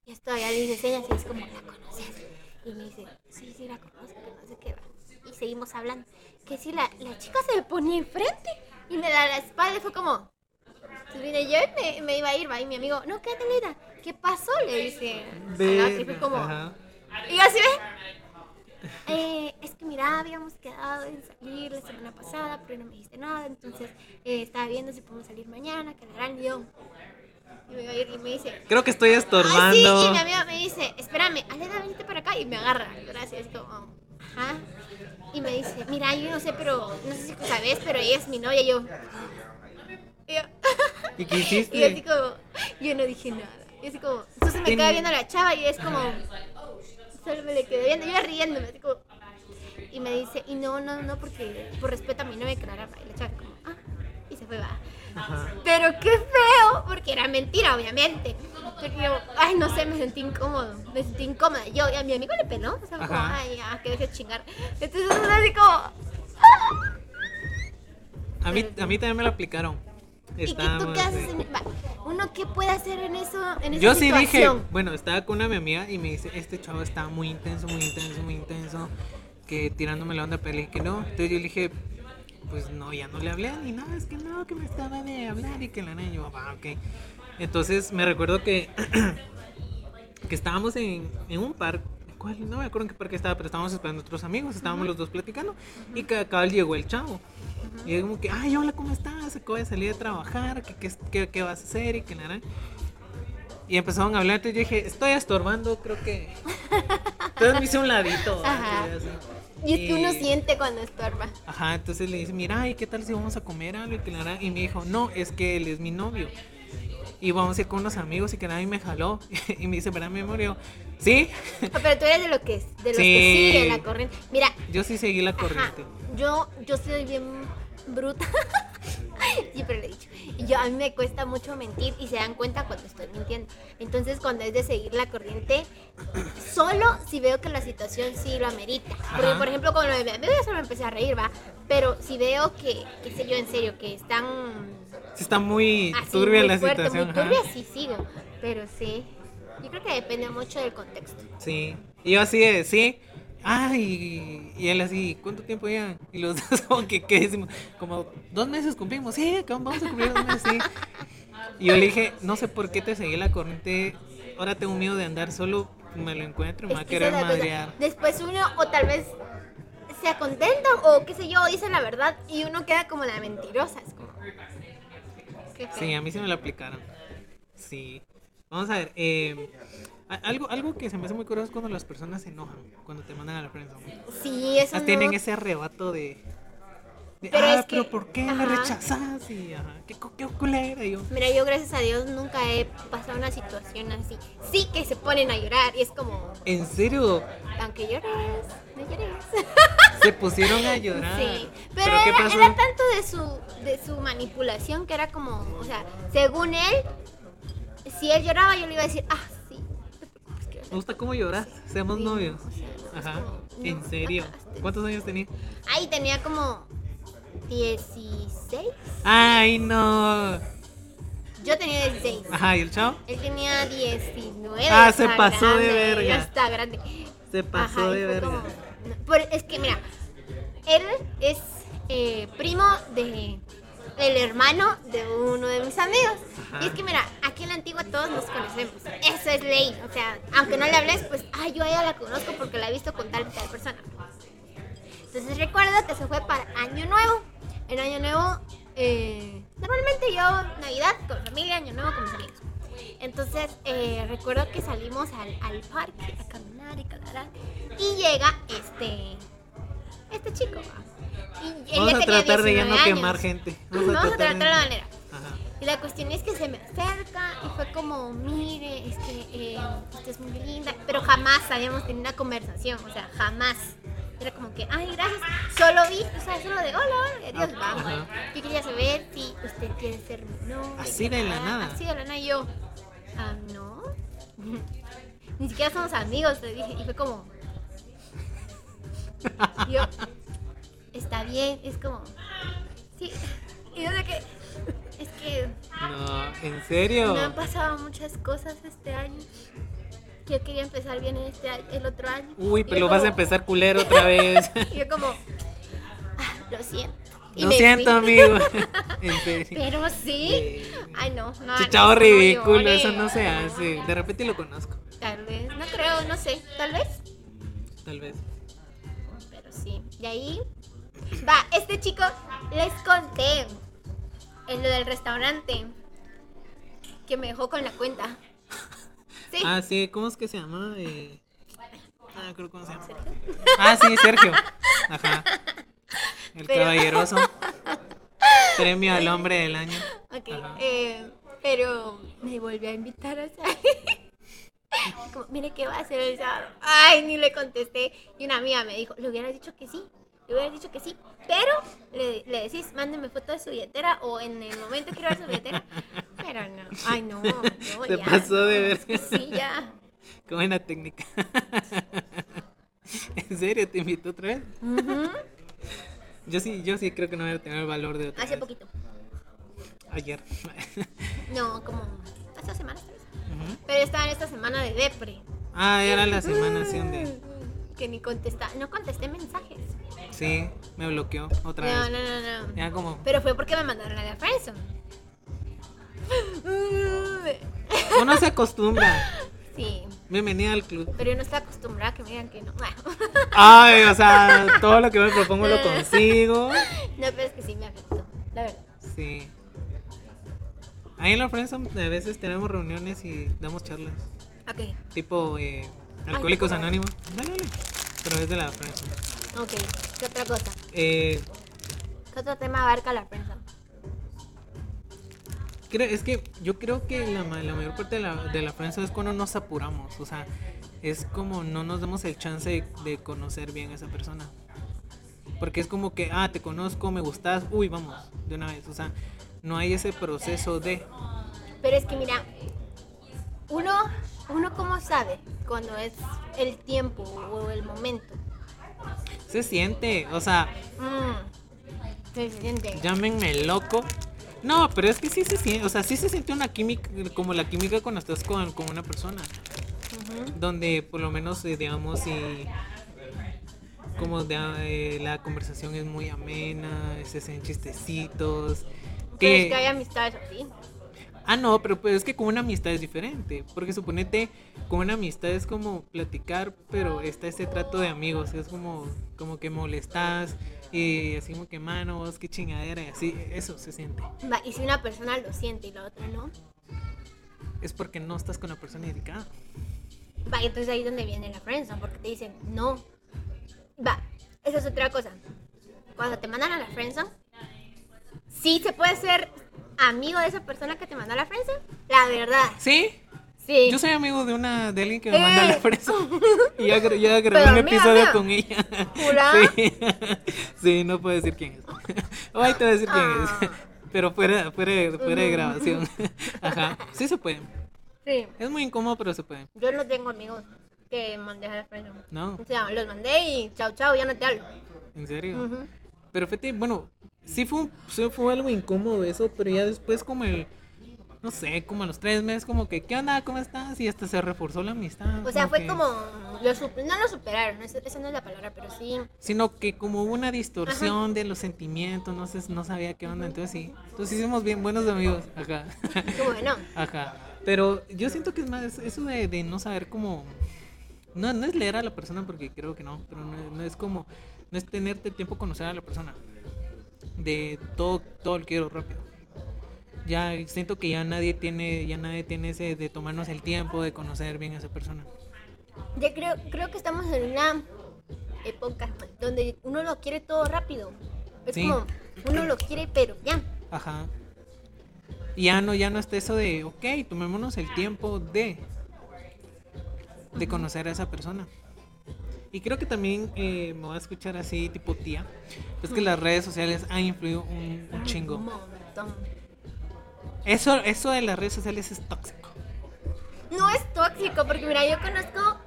Speaker 2: y esto ya dices ella, así es como, ¿la conoces? Y me dice, sí, sí, la conozco, que no sé qué va. Y seguimos hablando. Que si la, la chica se me ponía enfrente y me da la espalda y fue como, entonces vine yo y me, me iba a ir, va. Y mi amigo, no, quédate, linda. ¿Qué pasó? Le dice y fue como,
Speaker 3: Ajá.
Speaker 2: y yo así ve. Eh, es que mira, habíamos quedado en salir la semana pasada, pero no me dijiste nada, entonces eh, estaba viendo si podemos salir mañana, que y yo. Y me, iba a ir y me dice,
Speaker 3: Creo que estoy
Speaker 2: Ay, sí,
Speaker 3: estorbando.
Speaker 2: y mi amiga me dice, espérame, venite para acá. Y me agarra, gracias, como, ajá. Y me dice, mira, yo no sé, pero, no sé si tú sabes, pero ella es mi novia. Y yo, y yo,
Speaker 3: ¿Y qué
Speaker 2: y así
Speaker 3: hiciste?
Speaker 2: como, yo no dije nada. Y así como, entonces me queda viendo a la chava y es como, solo me le quedé viendo, yo riéndome, así como, y me dice, y no, no, no, porque por respeto a mi novia, que la agarra. Y la chava como, ah, y se fue, va.
Speaker 3: Ajá.
Speaker 2: Pero qué feo, porque era mentira, obviamente. Yo, ay, no sé, me sentí incómodo. Me sentí incómoda. Yo, y a mi amigo le peló. O sea, como, ay, ya, que deje de chingar. Entonces, es así como.
Speaker 3: A mí, a mí también me lo aplicaron.
Speaker 2: ¿Y qué tú
Speaker 3: Estábamos,
Speaker 2: qué haces en.? ¿Uno qué puede hacer en eso? En esa
Speaker 3: Yo sí dije,
Speaker 2: situación?
Speaker 3: bueno, estaba con una mi amiga y me dice, este chavo está muy intenso, muy intenso, muy intenso, que tirándome la onda, pero le dije que no. Entonces yo le dije, pues no, ya no le hablé ni nada, es que no, que me estaba de hablar y que la niña, yo, ah, ok. Entonces me recuerdo que, que estábamos en, en un parque, ¿cuál? No me acuerdo en qué parque estaba, pero estábamos esperando a otros amigos, estábamos los dos platicando y que acá llegó el chavo. Y es como que, ay, hola, ¿cómo estás? Acabo de salir de trabajar, ¿qué, qué, qué, qué vas a hacer? Y que nada. Y empezaron a hablar, entonces yo dije, estoy estorbando, creo que... Entonces me hice un ladito.
Speaker 2: Ajá.
Speaker 3: así.
Speaker 2: Y es que uno
Speaker 3: Y-
Speaker 2: siente cuando estorba.
Speaker 3: Ajá, entonces le dice, mira, ¿y qué tal si vamos a comer algo? Y, me dijo, no, es que él es mi novio. Y vamos a ir con unos amigos y que nadie me jaló. y me dice, ¿verdad? Y yo, sí,
Speaker 2: Ah, Pero tú eres de, lo que, de los
Speaker 3: Sí.
Speaker 2: que siguen la corriente. Mira,
Speaker 3: yo sí seguí la
Speaker 2: Ajá,
Speaker 3: corriente.
Speaker 2: yo, yo soy bien bruta. Siempre lo he dicho. Yo, a mí me cuesta mucho mentir y se dan cuenta cuando estoy mintiendo. Entonces, cuando es de seguir la corriente, solo si veo que la situación sí lo amerita. Porque,
Speaker 3: Ajá.
Speaker 2: por ejemplo, con lo de mi amigo, yo solo me empecé a reír, ¿va? Pero si veo que, qué sé yo, en serio, que están
Speaker 3: Sí está muy
Speaker 2: así,
Speaker 3: turbia
Speaker 2: muy
Speaker 3: la
Speaker 2: fuerte,
Speaker 3: situación.
Speaker 2: muy
Speaker 3: ajá.
Speaker 2: turbia, sí sigo. Pero sí, yo creo que depende mucho del contexto.
Speaker 3: Sí. Y yo así de, sí. Ay, y él así, ¿cuánto tiempo ya? Y los dos como que, ¿qué decimos? Como dos meses cumplimos, sí, vamos a cumplir dos meses, sí. Y yo le dije, no sé por qué te seguí la corriente, ahora tengo miedo de andar solo, me lo encuentro, me va a querer madrear.
Speaker 2: Después uno, o tal vez se acontenta, o qué sé yo, dice la verdad, y uno queda como la mentirosa. Es como.
Speaker 3: Sí, a mí se me lo aplicaron. Sí. Vamos a ver, eh, algo, algo que se me hace muy curioso es cuando las personas se enojan, cuando te mandan a la prensa.
Speaker 2: Sí, eso
Speaker 3: Ah,
Speaker 2: no-
Speaker 3: Tienen ese arrebato de... de,
Speaker 2: Pero
Speaker 3: ah,
Speaker 2: es
Speaker 3: pero
Speaker 2: que-
Speaker 3: ¿por qué me rechazas? Y, ajá, qué, co- qué culera. Y yo,
Speaker 2: Mira, yo gracias a Dios nunca he pasado una situación así. Sí que se ponen a llorar, y es como.
Speaker 3: ¿en serio?
Speaker 2: Aunque llores, no llores.
Speaker 3: Se pusieron a llorar.
Speaker 2: Sí, pero,
Speaker 3: qué
Speaker 2: era, era tanto de su, de su manipulación que era como, o sea, según él, si él lloraba yo le iba a decir, ah,
Speaker 3: Me gusta cómo lloras. Seamos novios. Ajá. ¿En serio? ¿Cuántos años tenía?
Speaker 2: Ahí tenía como 16.
Speaker 3: Ay, no.
Speaker 2: Yo tenía 16.
Speaker 3: Ajá, ¿y el chavo?
Speaker 2: Él tenía 19.
Speaker 3: Ah, se pasó de verga.
Speaker 2: Ya está grande.
Speaker 3: Se pasó
Speaker 2: Ajá,
Speaker 3: de verga.
Speaker 2: como- no, por- es que mira, él es eh, primo de el hermano de uno de mis amigos.
Speaker 3: Ajá.
Speaker 2: Y es que mira, aquí en la antigua todos nos conocemos. Eso es ley. O sea, aunque no le hables, pues, ay, yo a ella la conozco porque la he visto con tal y tal persona. Entonces recuerdo que se fue para Año Nuevo. En Año Nuevo, eh, normalmente yo Navidad con familia, Año Nuevo con mis amigos. Entonces eh, recuerdo que salimos al, al parque a caminar y calar y llega este este chico. ¿va? Y
Speaker 3: Vamos a tratar de ya
Speaker 2: 19
Speaker 3: no quemar gente.
Speaker 2: Vamos a
Speaker 3: tratar de-
Speaker 2: la manera.
Speaker 3: Ajá.
Speaker 2: Y la cuestión es que se me acerca y fue como, mire, es que eh, usted es muy linda, pero jamás habíamos tenido una conversación, o sea, jamás. Era como que, ay, gracias, solo vi, o sea, solo de hola, hola, adiós,
Speaker 3: Ajá.
Speaker 2: vamos. Yo quería saber si usted quiere ser mi novia.
Speaker 3: Así de la
Speaker 2: Ah,
Speaker 3: nada.
Speaker 2: Así de la nada, y yo, ah, no. Ni siquiera somos amigos, le dije, y fue como, yo, está bien, es como, sí, y yo de que, es que
Speaker 3: No, ¿en serio?
Speaker 2: me han pasado muchas cosas este año. que Yo quería empezar bien en este año- el otro año.
Speaker 3: Uy, pero
Speaker 2: yo
Speaker 3: vas a empezar culero otra vez.
Speaker 2: Y yo como, "Ah, lo siento. Y
Speaker 3: Lo siento,
Speaker 2: fui.
Speaker 3: amigo. En serio.
Speaker 2: Pero sí.
Speaker 3: Eh,
Speaker 2: Ay, no, no.
Speaker 3: Chichao
Speaker 2: no,
Speaker 3: ridículo, eso no se hace. De repente lo conozco,
Speaker 2: Tal vez, no creo, no sé, tal vez.
Speaker 3: tal vez.
Speaker 2: Pero sí. Y ahí, va, este chico, les conté en lo del restaurante que me dejó con la cuenta. Sí.
Speaker 3: Ah, sí, ¿cómo es que se llama? Eh... Ah, creo cómo se llama. Ah, sí, Sergio. Ajá. El
Speaker 2: Pero-
Speaker 3: caballeroso. Premio al hombre del año.
Speaker 2: Ok, eh, pero me volvió a invitar a salir. Como, mire qué va a hacer el sábado. Ay, ni le contesté. Y una amiga me dijo, le hubieras dicho que sí. Le hubieras dicho que sí. Pero le, le decís, mándeme foto de su billetera o en el momento quiero ver su billetera. Pero no. Ay, no. no
Speaker 3: Se
Speaker 2: ya.
Speaker 3: pasó de ver.
Speaker 2: es Sí, ya.
Speaker 3: Qué buena técnica. ¿En serio te invitó otra vez? Yo sí, yo sí creo que no voy a tener el valor de otra
Speaker 2: Hace
Speaker 3: vez.
Speaker 2: poquito.
Speaker 3: Ayer.
Speaker 2: No, como hace dos semanas. Pero estaba en esta semana de depre.
Speaker 3: Ah, era la semana así donde...
Speaker 2: Que ni contesta, no contesté mensajes.
Speaker 3: Sí, me bloqueó otra
Speaker 2: No,
Speaker 3: vez.
Speaker 2: no, no, no.
Speaker 3: Ya como...
Speaker 2: Pero fue porque me mandaron a la friendzone.
Speaker 3: Uno se acostumbra.
Speaker 2: Sí,
Speaker 3: Bienvenida al club.
Speaker 2: pero yo no estoy acostumbrada a que me digan que no.
Speaker 3: Ay, o sea, todo lo que me propongo lo consigo.
Speaker 2: No, pero es que sí me afectó, la verdad.
Speaker 3: Sí. Ahí en la Friendzone a veces tenemos reuniones y damos charlas.
Speaker 2: Ok,
Speaker 3: Tipo eh, Alcohólicos
Speaker 2: Ay,
Speaker 3: Anónimos. Dale, dale. Pero es de la Friendzone.
Speaker 2: ok. ¿Qué otra cosa?
Speaker 3: Eh,
Speaker 2: ¿Qué otro tema abarca la
Speaker 3: creo, es que yo creo que la, la mayor parte de la, de la Friendzone es cuando nos apuramos. O sea, es como no nos damos el chance de, de conocer bien a esa persona. Porque es como que, ah, te conozco, me gustas, uy, vamos, de una vez. O sea, no hay ese proceso de...
Speaker 2: Pero es que mira, uno, uno cómo sabe cuando es el tiempo o el momento.
Speaker 3: Se siente, o sea,
Speaker 2: Mm, se siente.
Speaker 3: llámenme loco. No, pero es que sí se siente, o sea, sí se siente una química, como la química cuando estás con, con una persona. Donde por lo menos, eh, digamos, y como de, eh, la conversación es muy amena, se hacen chistecitos.
Speaker 2: Pero es
Speaker 3: Que,
Speaker 2: que hay amistades así.
Speaker 3: Ah, no, pero pues es que con una amistad es diferente. Porque suponete, con una amistad es como platicar, pero está ese trato de amigos. Es como, como que molestas y así como que manos, qué chingadera y así. Eso se siente.
Speaker 2: Va, y si una persona lo siente y la otra no,
Speaker 3: Es porque no estás con la persona indicada.
Speaker 2: va, y entonces ahí es donde viene la friendzone, porque te dicen no. Va, esa es otra cosa. Cuando te mandan a la friendzone, sí se puede ser amigo de esa persona que te mandó a la friendzone, la verdad.
Speaker 3: ¿Sí?
Speaker 2: Sí.
Speaker 3: Yo soy amigo de una de alguien que me manda a la
Speaker 2: Eh.
Speaker 3: fresa. Y ya, gra- ya grabé
Speaker 2: Pero
Speaker 3: un
Speaker 2: amiga
Speaker 3: episodio con ella. Sí. sí, no puedo decir quién es. Hoy te voy a decir quién
Speaker 2: Ah.
Speaker 3: es. Pero fuera, fuera, fuera de grabación. Ajá. Sí se puede.
Speaker 2: Sí.
Speaker 3: Es muy incómodo, pero se puede.
Speaker 2: Yo no tengo amigos que mandé a la friendzone.
Speaker 3: No,
Speaker 2: O sea, los mandé y chao, chao, ya no te hablo.
Speaker 3: en serio.
Speaker 2: Ujú.
Speaker 3: Pero fíjate, bueno, sí fue, sí fue algo incómodo eso, pero ya después como el, no sé, como a los tres meses, como que, ¿qué onda? ¿Cómo estás? Y hasta se reforzó la amistad.
Speaker 2: O sea, fue
Speaker 3: que-
Speaker 2: como, lo no lo superaron, esa esa no es la palabra, pero sí.
Speaker 3: Sino que como hubo una distorsión de los sentimientos, no sé, no sabía qué onda, entonces sí. Entonces hicimos bien buenos amigos, ajá.
Speaker 2: Bueno.
Speaker 3: Ajá. Pero yo siento que es más eso de, de no saber cómo... No, no es leer a la persona porque creo que no, pero no, no es como... No es tenerte tiempo conocer a la persona. De todo, todo lo quiero rápido. Ya siento que ya nadie tiene, ya nadie tiene ese de tomarnos el tiempo de conocer bien a esa persona.
Speaker 2: Yo creo, creo que estamos en una época donde uno lo quiere todo rápido. Es
Speaker 3: Sí.
Speaker 2: como, uno lo quiere, pero ya.
Speaker 3: Ajá. Y ya no, ya no está eso de, ok, tomémonos el tiempo de, de conocer a esa persona. Y creo que también eh, me voy a escuchar así, tipo tía. Es que las redes sociales han influido un, un chingo. Eso, eso de las redes sociales es tóxico.
Speaker 2: No es tóxico, porque mira, yo conozco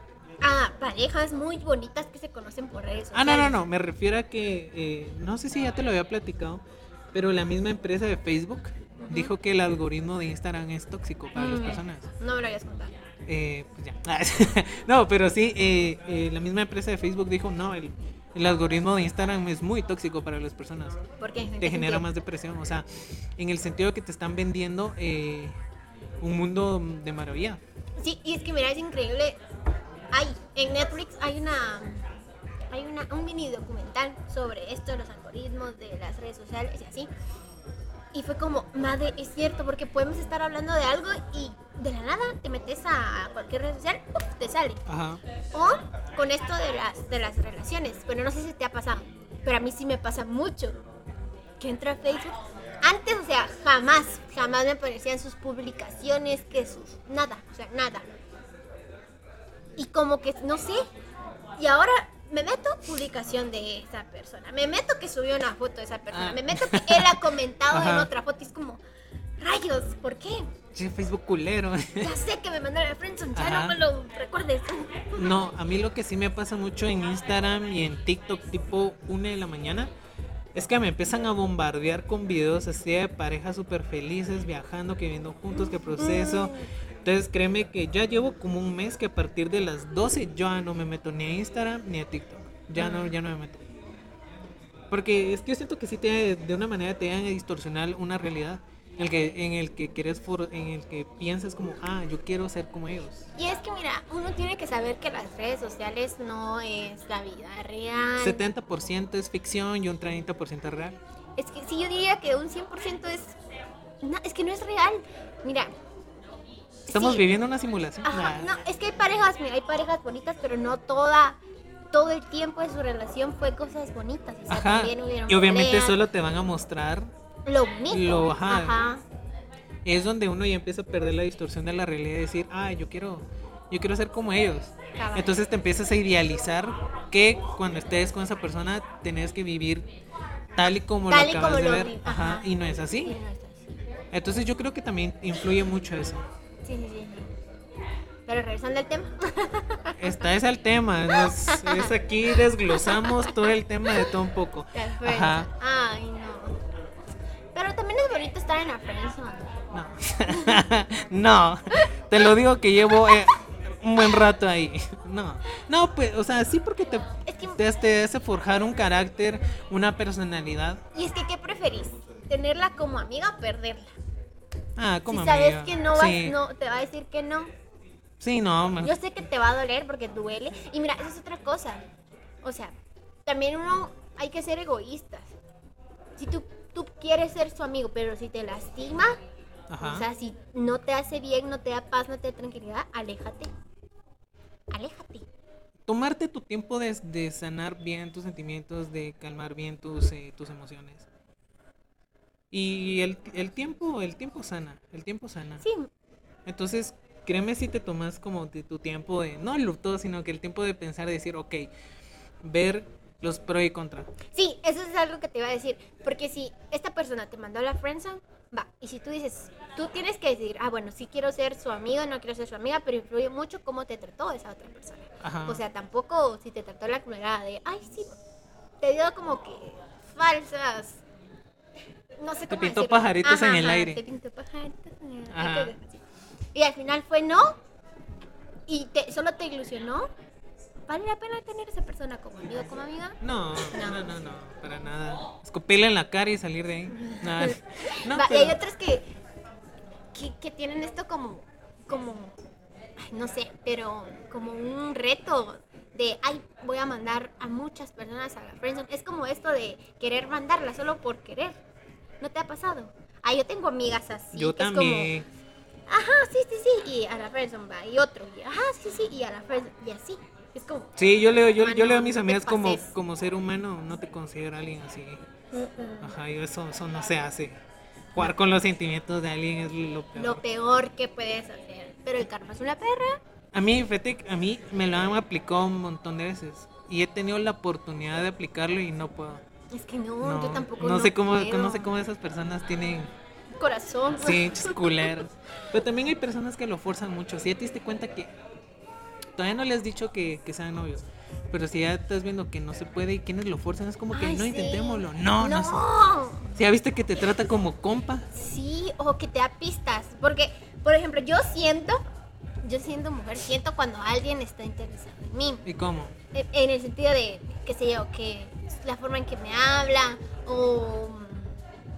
Speaker 2: a parejas muy bonitas que se conocen por redes
Speaker 3: Ah,
Speaker 2: sociales.
Speaker 3: no, no, no. Me refiero a que, eh, no sé si ya te lo había platicado, pero la misma empresa de Facebook dijo que el algoritmo de Instagram es tóxico para las
Speaker 2: Mm.
Speaker 3: personas.
Speaker 2: No me lo habías contado.
Speaker 3: Eh, pues ya. no, pero sí, eh, eh, la misma empresa de Facebook dijo, no, el, el algoritmo de Instagram es muy tóxico para las personas.
Speaker 2: ¿Por qué? ¿En
Speaker 3: Te genera
Speaker 2: sentido?
Speaker 3: más depresión, o sea, en el sentido de que te están vendiendo eh, un mundo de maravilla.
Speaker 2: Sí, y es que mira, es increíble. Hay, en Netflix hay una hay una, un mini documental sobre esto los algoritmos de las redes sociales y así. Y fue como, madre, es cierto, porque podemos estar hablando de algo y de la nada te metes a cualquier red social, ¡puf! te sale.
Speaker 3: Ajá.
Speaker 2: O con esto de las, de las relaciones. Bueno, no sé si te ha pasado, pero a mí sí me pasa mucho. Que entro a Facebook. Antes, o sea, jamás, jamás me aparecían sus publicaciones, que sus. Nada, o sea, nada. Y como que, no sé. Y ahora me meto publicación de esa persona. Me meto que subió una foto de esa persona.
Speaker 3: Ah.
Speaker 2: Me meto que él ha comentado en otra foto. Y es como, rayos, ¿por qué?
Speaker 3: Sí, Facebook culero.
Speaker 2: Ya sé que me mandaron a Friendzone, ya
Speaker 3: Ajá.
Speaker 2: no me lo recuerdes.
Speaker 3: No, a mí lo que sí me pasa mucho en Instagram y en TikTok tipo 1 de la mañana es que me empiezan a bombardear con videos así de parejas súper felices viajando, que viviendo juntos, que proceso. Entonces créeme que ya llevo como un mes que a partir de las 12 ya no me meto ni a Instagram ni a TikTok. Ya no, ya no me meto. Porque es que yo siento que sí te, de una manera te dan a distorsionar una realidad en el que, en el que quieres for- en el que piensas como, ah, yo quiero ser como ellos.
Speaker 2: Y es que mira, uno tiene que saber que las redes sociales no es la vida real.
Speaker 3: 70% es ficción y un 30% es real.
Speaker 2: Es que si yo diría que un 100% es... No, es que no es real. Mira.
Speaker 3: Estamos
Speaker 2: sí,
Speaker 3: viviendo una simulación.
Speaker 2: Ajá, no, es que hay parejas, mira, hay parejas bonitas, pero no toda... Todo el tiempo de su relación fue cosas bonitas. o sea,
Speaker 3: Ajá.
Speaker 2: también hubieron
Speaker 3: Y obviamente
Speaker 2: peleas,
Speaker 3: solo te van a mostrar.
Speaker 2: Lo bonito.
Speaker 3: lo- ajá.
Speaker 2: ajá.
Speaker 3: Es donde uno ya empieza a perder la distorsión de la realidad y decir, ah, yo quiero, yo quiero ser como ellos.
Speaker 2: Cabal.
Speaker 3: Entonces te empiezas a idealizar que cuando estés con esa persona tenés que vivir tal y como
Speaker 2: Tal
Speaker 3: lo acabas
Speaker 2: como
Speaker 3: de
Speaker 2: lo
Speaker 3: ver. Ajá. Y no es
Speaker 2: Sí,
Speaker 3: así. Entonces yo creo que también influye mucho eso.
Speaker 2: Sí, sí, sí. Pero regresando al tema.
Speaker 3: Está es el tema. nos- es aquí desglosamos todo el tema de todo un poco. Ajá.
Speaker 2: Ay, no. Pero también es bonito estar en la friendzone.
Speaker 3: No. no. Te lo digo que llevo eh, un buen rato ahí. No. No, pues, o sea, sí porque te,
Speaker 2: Es que-
Speaker 3: te, te hace forjar un carácter, una personalidad.
Speaker 2: Y es que, ¿qué preferís? ¿Tenerla como amiga o perderla?
Speaker 3: Ah, como
Speaker 2: si sabes
Speaker 3: amiga.
Speaker 2: que no vas,
Speaker 3: sí.
Speaker 2: no, te va a decir que no.
Speaker 3: Sí, no. me-
Speaker 2: Yo sé que te va a doler porque duele. Y mira, esa es otra cosa. O sea, también uno hay que ser egoístas. Si tú, tú quieres ser su amigo, pero si te lastima,
Speaker 3: Ajá.
Speaker 2: o sea, si no te hace bien, no te da paz, no te da tranquilidad, aléjate. Aléjate.
Speaker 3: Tomarte tu tiempo de, de sanar bien tus sentimientos, de calmar bien tus, eh, tus emociones. Y el, el tiempo, el tiempo sana, el tiempo sana.
Speaker 2: Sí,
Speaker 3: Entonces, créeme si te tomas como de tu tiempo de, no el todo, sino que el tiempo de pensar, de decir, ok, ver los pros y contra.
Speaker 2: Sí, eso es algo que te iba a decir. Porque si esta persona te mandó a la friendzone, Va, y si tú dices, tú tienes que decir, ah, bueno, sí quiero ser su amigo, no quiero ser su amiga, pero influye mucho cómo te trató esa otra persona.
Speaker 3: Ajá.
Speaker 2: O sea, tampoco si te trató la culera de, ay, sí, te dio como que falsas. No sé
Speaker 3: Te
Speaker 2: cómo
Speaker 3: pintó pajaritos en el aire.
Speaker 2: Te pintó pajaritos en el aire. Y al final fue no. Y te, solo te ilusionó. ¿Vale la pena tener esa persona como amigo, como amiga?
Speaker 3: No,
Speaker 2: No.
Speaker 3: no, no, no, para nada. Escupirle en la cara y salir de ahí. Nada. No,
Speaker 2: Va, y
Speaker 3: pero-
Speaker 2: hay otros que, que, que tienen esto como, como, ay, no sé, pero como un reto de, ay, voy a mandar a muchas personas a la friendzone. Es como esto de querer mandarla solo por querer. ¿No te ha pasado? Ah, yo tengo amigas así.
Speaker 3: Yo
Speaker 2: que es
Speaker 3: también.
Speaker 2: como, ajá, sí, sí, sí, y a la friendzone va, y otro, y ajá, sí, sí, y a la friendzone, y así. Es como,
Speaker 3: Sí, yo leo, yo, yo leo a mis amigas como, como ser humano, no te considero alguien así. Ajá, yo eso, eso no se hace. Jugar con los sentimientos de alguien es lo peor.
Speaker 2: lo peor que puedes hacer. Pero el karma es una perra.
Speaker 3: A mí, fíjate, a mí me lo han aplicado un montón de veces. Y he tenido la oportunidad de aplicarlo y no puedo.
Speaker 2: Es que no,
Speaker 3: No,
Speaker 2: yo tampoco.
Speaker 3: no sé cómo, no sé cómo esas personas tienen
Speaker 2: Corazón.
Speaker 3: Sí, culeros. Pero también hay personas que lo forzan mucho. Si ya te diste cuenta que todavía no le has dicho que, que sean novios, pero si ya estás viendo que no se puede y quienes lo forzan, es como que
Speaker 2: Ay,
Speaker 3: no
Speaker 2: sí.
Speaker 3: intentémoslo. No, no. sé.
Speaker 2: No.
Speaker 3: Si ya viste que te trata como compa,
Speaker 2: Sí, o que te da pistas. Porque, por ejemplo, yo siento, yo siendo mujer, siento cuando alguien está interesado en mí.
Speaker 3: ¿y cómo?
Speaker 2: En en el sentido de, qué sé yo, que la forma en que me habla, o,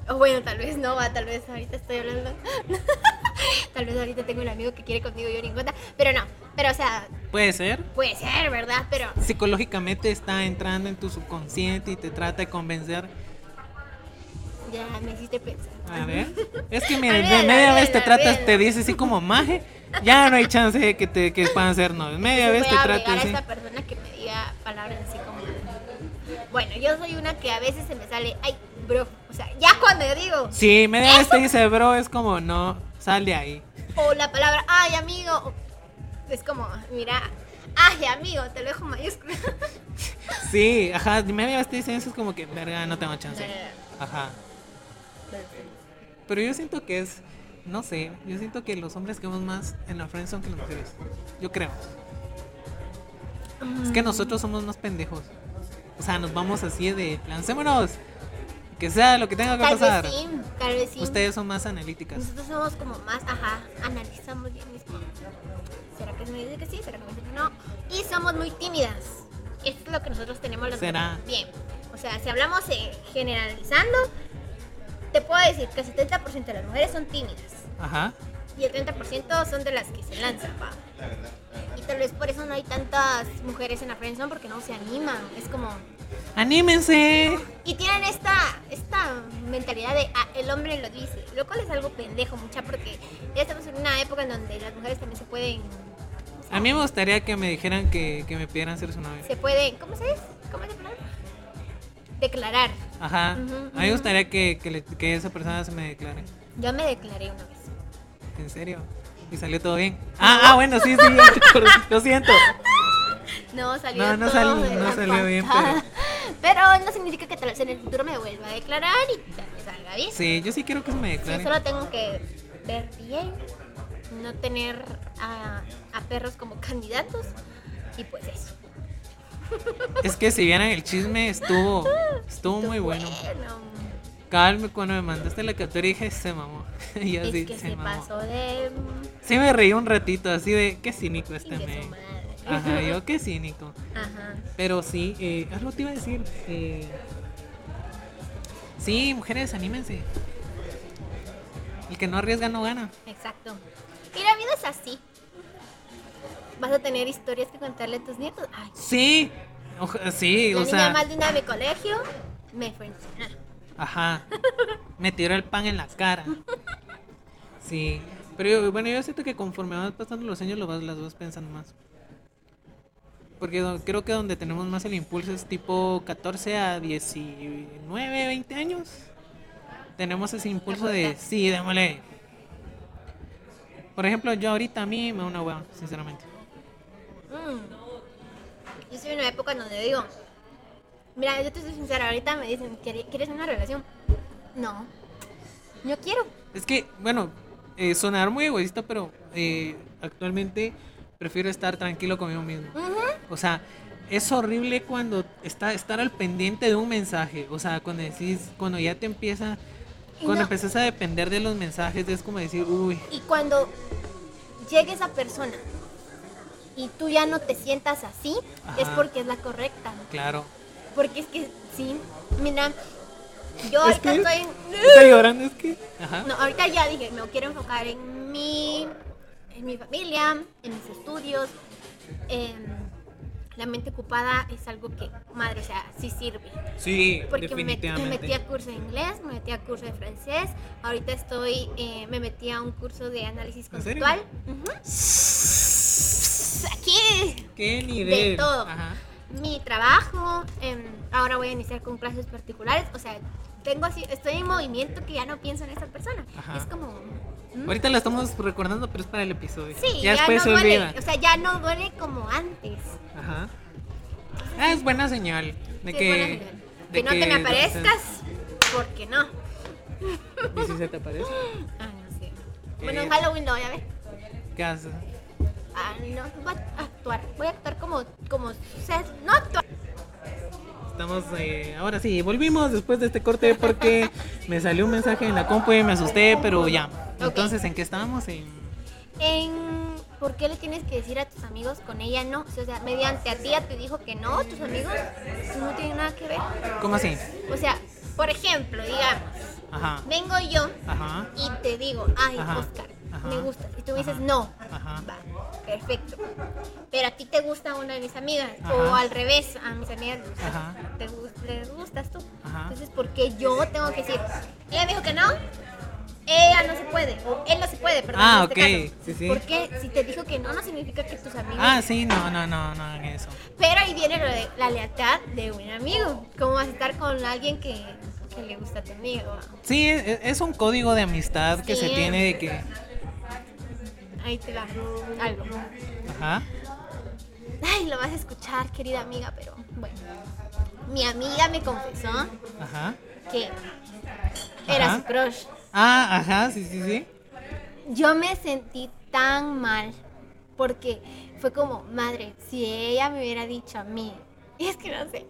Speaker 2: o bueno, tal vez no, va, tal vez ahorita estoy hablando. tal vez ahorita tengo un amigo que quiere conmigo y yo ni en cuenta. Pero no, pero o sea,
Speaker 3: Puede ser.
Speaker 2: puede ser, ¿verdad? Pero
Speaker 3: Psicológicamente está entrando en tu subconsciente y te trata de convencer.
Speaker 2: ya me hiciste pensar.
Speaker 3: A ver. Es que mira, de media vez te tratas, te
Speaker 2: olvídalo.
Speaker 3: dice así como maje. Ya no hay chance de que, te, que puedan ser novios. Media vez te
Speaker 2: a
Speaker 3: trata
Speaker 2: agregar a esta persona que me diga palabras así como bueno yo soy una que a veces se me sale ay bro o sea ya cuando yo digo
Speaker 3: Sí, media vez te dice bro, es como no, sal de ahí.
Speaker 2: o la palabra ay amigo es como mira ay amigo te lo dejo mayúscula
Speaker 3: Sí, ajá, media vez te dicen eso, es como que, verga, no tengo chance. Ajá. Pero yo siento que es, no sé, yo siento que los hombres quedamos más en la friendzone que las mujeres. Yo creo. Es que nosotros somos más pendejos. O sea, nos vamos así de, lancémonos. Que sea lo que tenga que
Speaker 2: tal
Speaker 3: pasar.
Speaker 2: vez sí tal vez sí
Speaker 3: Ustedes son más analíticas.
Speaker 2: nosotros somos como más ajá analizamos bien mismo será que me dice que sí será que me dice que no y somos muy tímidas esto es lo que nosotros tenemos las
Speaker 3: ¿Será?
Speaker 2: bien o sea si hablamos eh, generalizando te puedo decir que el 70% de las mujeres son tímidas
Speaker 3: Ajá.
Speaker 2: y el 30% son de las que se lanzan, pa. Y tal vez por eso no hay tantas mujeres en la friendzone porque no se animan. Es como...
Speaker 3: ¡Anímense!
Speaker 2: Y tienen esta, esta mentalidad de, ah, el hombre lo dice. Lo cual es algo pendejo, mucha, porque ya estamos en una época en donde las mujeres también se pueden...
Speaker 3: A mí me gustaría que me dijeran que, que me pidieran ser su novia.
Speaker 2: Se pueden... ¿Cómo se dice? ¿Cómo la palabra? Declarar.
Speaker 3: Ajá. A mí me gustaría que, que, le- que esa persona se me declare.
Speaker 2: Yo me declaré una vez.
Speaker 3: ¿En serio? ¿Y salió todo bien? Ah, ah, bueno, sí, sí, lo siento.
Speaker 2: No, salió
Speaker 3: No, no
Speaker 2: todo de
Speaker 3: no salió bien,
Speaker 2: patada. Pero no significa que tal vez en el futuro me vuelva a declarar y tal vez salga bien.
Speaker 3: Sí, yo sí quiero que se me declare.
Speaker 2: solo tengo que ver bien, no tener a, a perros como candidatos y pues eso.
Speaker 3: Es que si vieran el chisme, estuvo, estuvo muy bueno. Calme, cuando me mandaste la captura dije, se mamó. y yo
Speaker 2: Es que
Speaker 3: se
Speaker 2: se
Speaker 3: mamó.
Speaker 2: pasó de...
Speaker 3: Sí me reí un ratito, así de, qué cínico este me. Ajá, yo qué cínico.
Speaker 2: Ajá.
Speaker 3: Pero sí, eh, algo te iba a decir. eh, sí, mujeres, anímense. El que no arriesga no gana.
Speaker 2: Exacto. Y la vida es así. Vas a tener historias que contarle a tus nietos. Ay,
Speaker 3: Sí, oja- sí,
Speaker 2: la
Speaker 3: o
Speaker 2: niña
Speaker 3: sea,
Speaker 2: más linda de mi colegio me fue
Speaker 3: ajá. Me tiró el pan en la cara. Sí, pero yo- bueno, yo siento que conforme van pasando los años lo vas, las vas pensando más. Porque creo que donde tenemos más el impulso es tipo 14 a 19, 20 años. Tenemos ese impulso de, sí, démosle. Por ejemplo, yo ahorita a mí me da una hueva, sinceramente.
Speaker 2: Mm. Yo soy en una época donde digo, mira, yo te soy sincera, ahorita me dicen, "¿Quiere- ¿quieres una relación? No. Yo quiero.
Speaker 3: Es que, bueno, eh, sonar muy egoísta, pero eh, actualmente prefiero estar tranquilo conmigo mismo. O sea, es horrible cuando está estar al pendiente de un mensaje. O sea, cuando decís, cuando ya te empieza, cuando
Speaker 2: no-
Speaker 3: empiezas a depender de los mensajes, es como decir, uy,
Speaker 2: Y cuando llegue esa persona y tú ya no te sientas así, es porque es la correcta.
Speaker 3: claro.
Speaker 2: Porque es que, sí, mira, yo
Speaker 3: Es
Speaker 2: ahorita
Speaker 3: que-
Speaker 2: estoy en...
Speaker 3: Está llorando, es que. Ajá.
Speaker 2: No, ahorita ya dije, me quiero enfocar en mi, en mi familia, en mis estudios. em, la mente ocupada es algo que, madre, o sea, sí sirve.
Speaker 3: Sí,
Speaker 2: Porque me, me
Speaker 3: definitivamente.
Speaker 2: metí a curso de inglés, me metí a curso de francés. Ahorita estoy, eh, me metí a un curso de análisis conceptual. Aquí,
Speaker 3: ¿Qué nivel?
Speaker 2: de todo.
Speaker 3: Ajá.
Speaker 2: Mi trabajo. em, ahora voy a iniciar con clases particulares. O sea, tengo así, estoy en movimiento que ya no pienso en esa persona.
Speaker 3: Ajá.
Speaker 2: Es como.
Speaker 3: Ahorita la estamos recordando, pero es para el episodio.
Speaker 2: Sí,
Speaker 3: ya
Speaker 2: ya,
Speaker 3: después
Speaker 2: no
Speaker 3: se
Speaker 2: duele.
Speaker 3: olvida.
Speaker 2: O sea, ya no duele como antes.
Speaker 3: Ajá. Ah, es buena señal de
Speaker 2: Sí,
Speaker 3: que.
Speaker 2: buena señal.
Speaker 3: de
Speaker 2: que no te me aparezcas, porque no.
Speaker 3: ¿Y si se te aparece?
Speaker 2: Ah, no sé.
Speaker 3: Eh.
Speaker 2: Bueno, en Halloween lo voy a ver.
Speaker 3: ¿Qué haces?
Speaker 2: Ah, no, voy a actuar. Voy a actuar como, como, o sea, no actuar.
Speaker 3: Estamos, eh, ahora sí, volvimos después de este corte porque me salió un mensaje en la compu y me asusté, pero ya. Entonces, ¿en qué estábamos? En...
Speaker 2: En, ¿por qué le tienes que decir a tus amigos con ella no? O sea, mediante a ti ya te dijo que no, tus amigos no tienen nada que ver.
Speaker 3: ¿Cómo así?
Speaker 2: O sea, por ejemplo, digamos,
Speaker 3: Ajá,
Speaker 2: vengo yo
Speaker 3: ajá,
Speaker 2: y te digo, ay,
Speaker 3: Ajá,
Speaker 2: Oscar,
Speaker 3: ajá,
Speaker 2: me gusta. Y tú me dices,
Speaker 3: ajá,
Speaker 2: no.
Speaker 3: ajá.
Speaker 2: Va, perfecto. Pero a ti te gusta una de mis amigas.
Speaker 3: Ajá.
Speaker 2: O al revés, a mis amigas les gustas,
Speaker 3: Ajá.
Speaker 2: te les gustas tú. Entonces, ¿por qué yo tengo que decir, ella me dijo que no? Ella no se puede. O él no se puede, perdón.
Speaker 3: Ah,
Speaker 2: en este
Speaker 3: ok,
Speaker 2: caso.
Speaker 3: sí, sí.
Speaker 2: Porque si te dijo que no, no significa que tus amigos.
Speaker 3: Ah, sí, no, no, no, no hagan eso.
Speaker 2: Pero ahí viene lo de la lealtad de un amigo. ¿Cómo vas a estar con alguien que, que le gusta a tu amigo?
Speaker 3: Sí, e- es un código de amistad que se tiene de que.
Speaker 2: Ahí te da algo.
Speaker 3: Ajá.
Speaker 2: Ay, lo vas a escuchar, querida amiga, pero bueno. Mi amiga me confesó
Speaker 3: Ajá.
Speaker 2: que era
Speaker 3: Ajá.
Speaker 2: su crush.
Speaker 3: Ah, ajá, sí, sí, sí.
Speaker 2: Yo me sentí tan mal porque fue como, madre, si ella me hubiera dicho a mí, y es que no sé,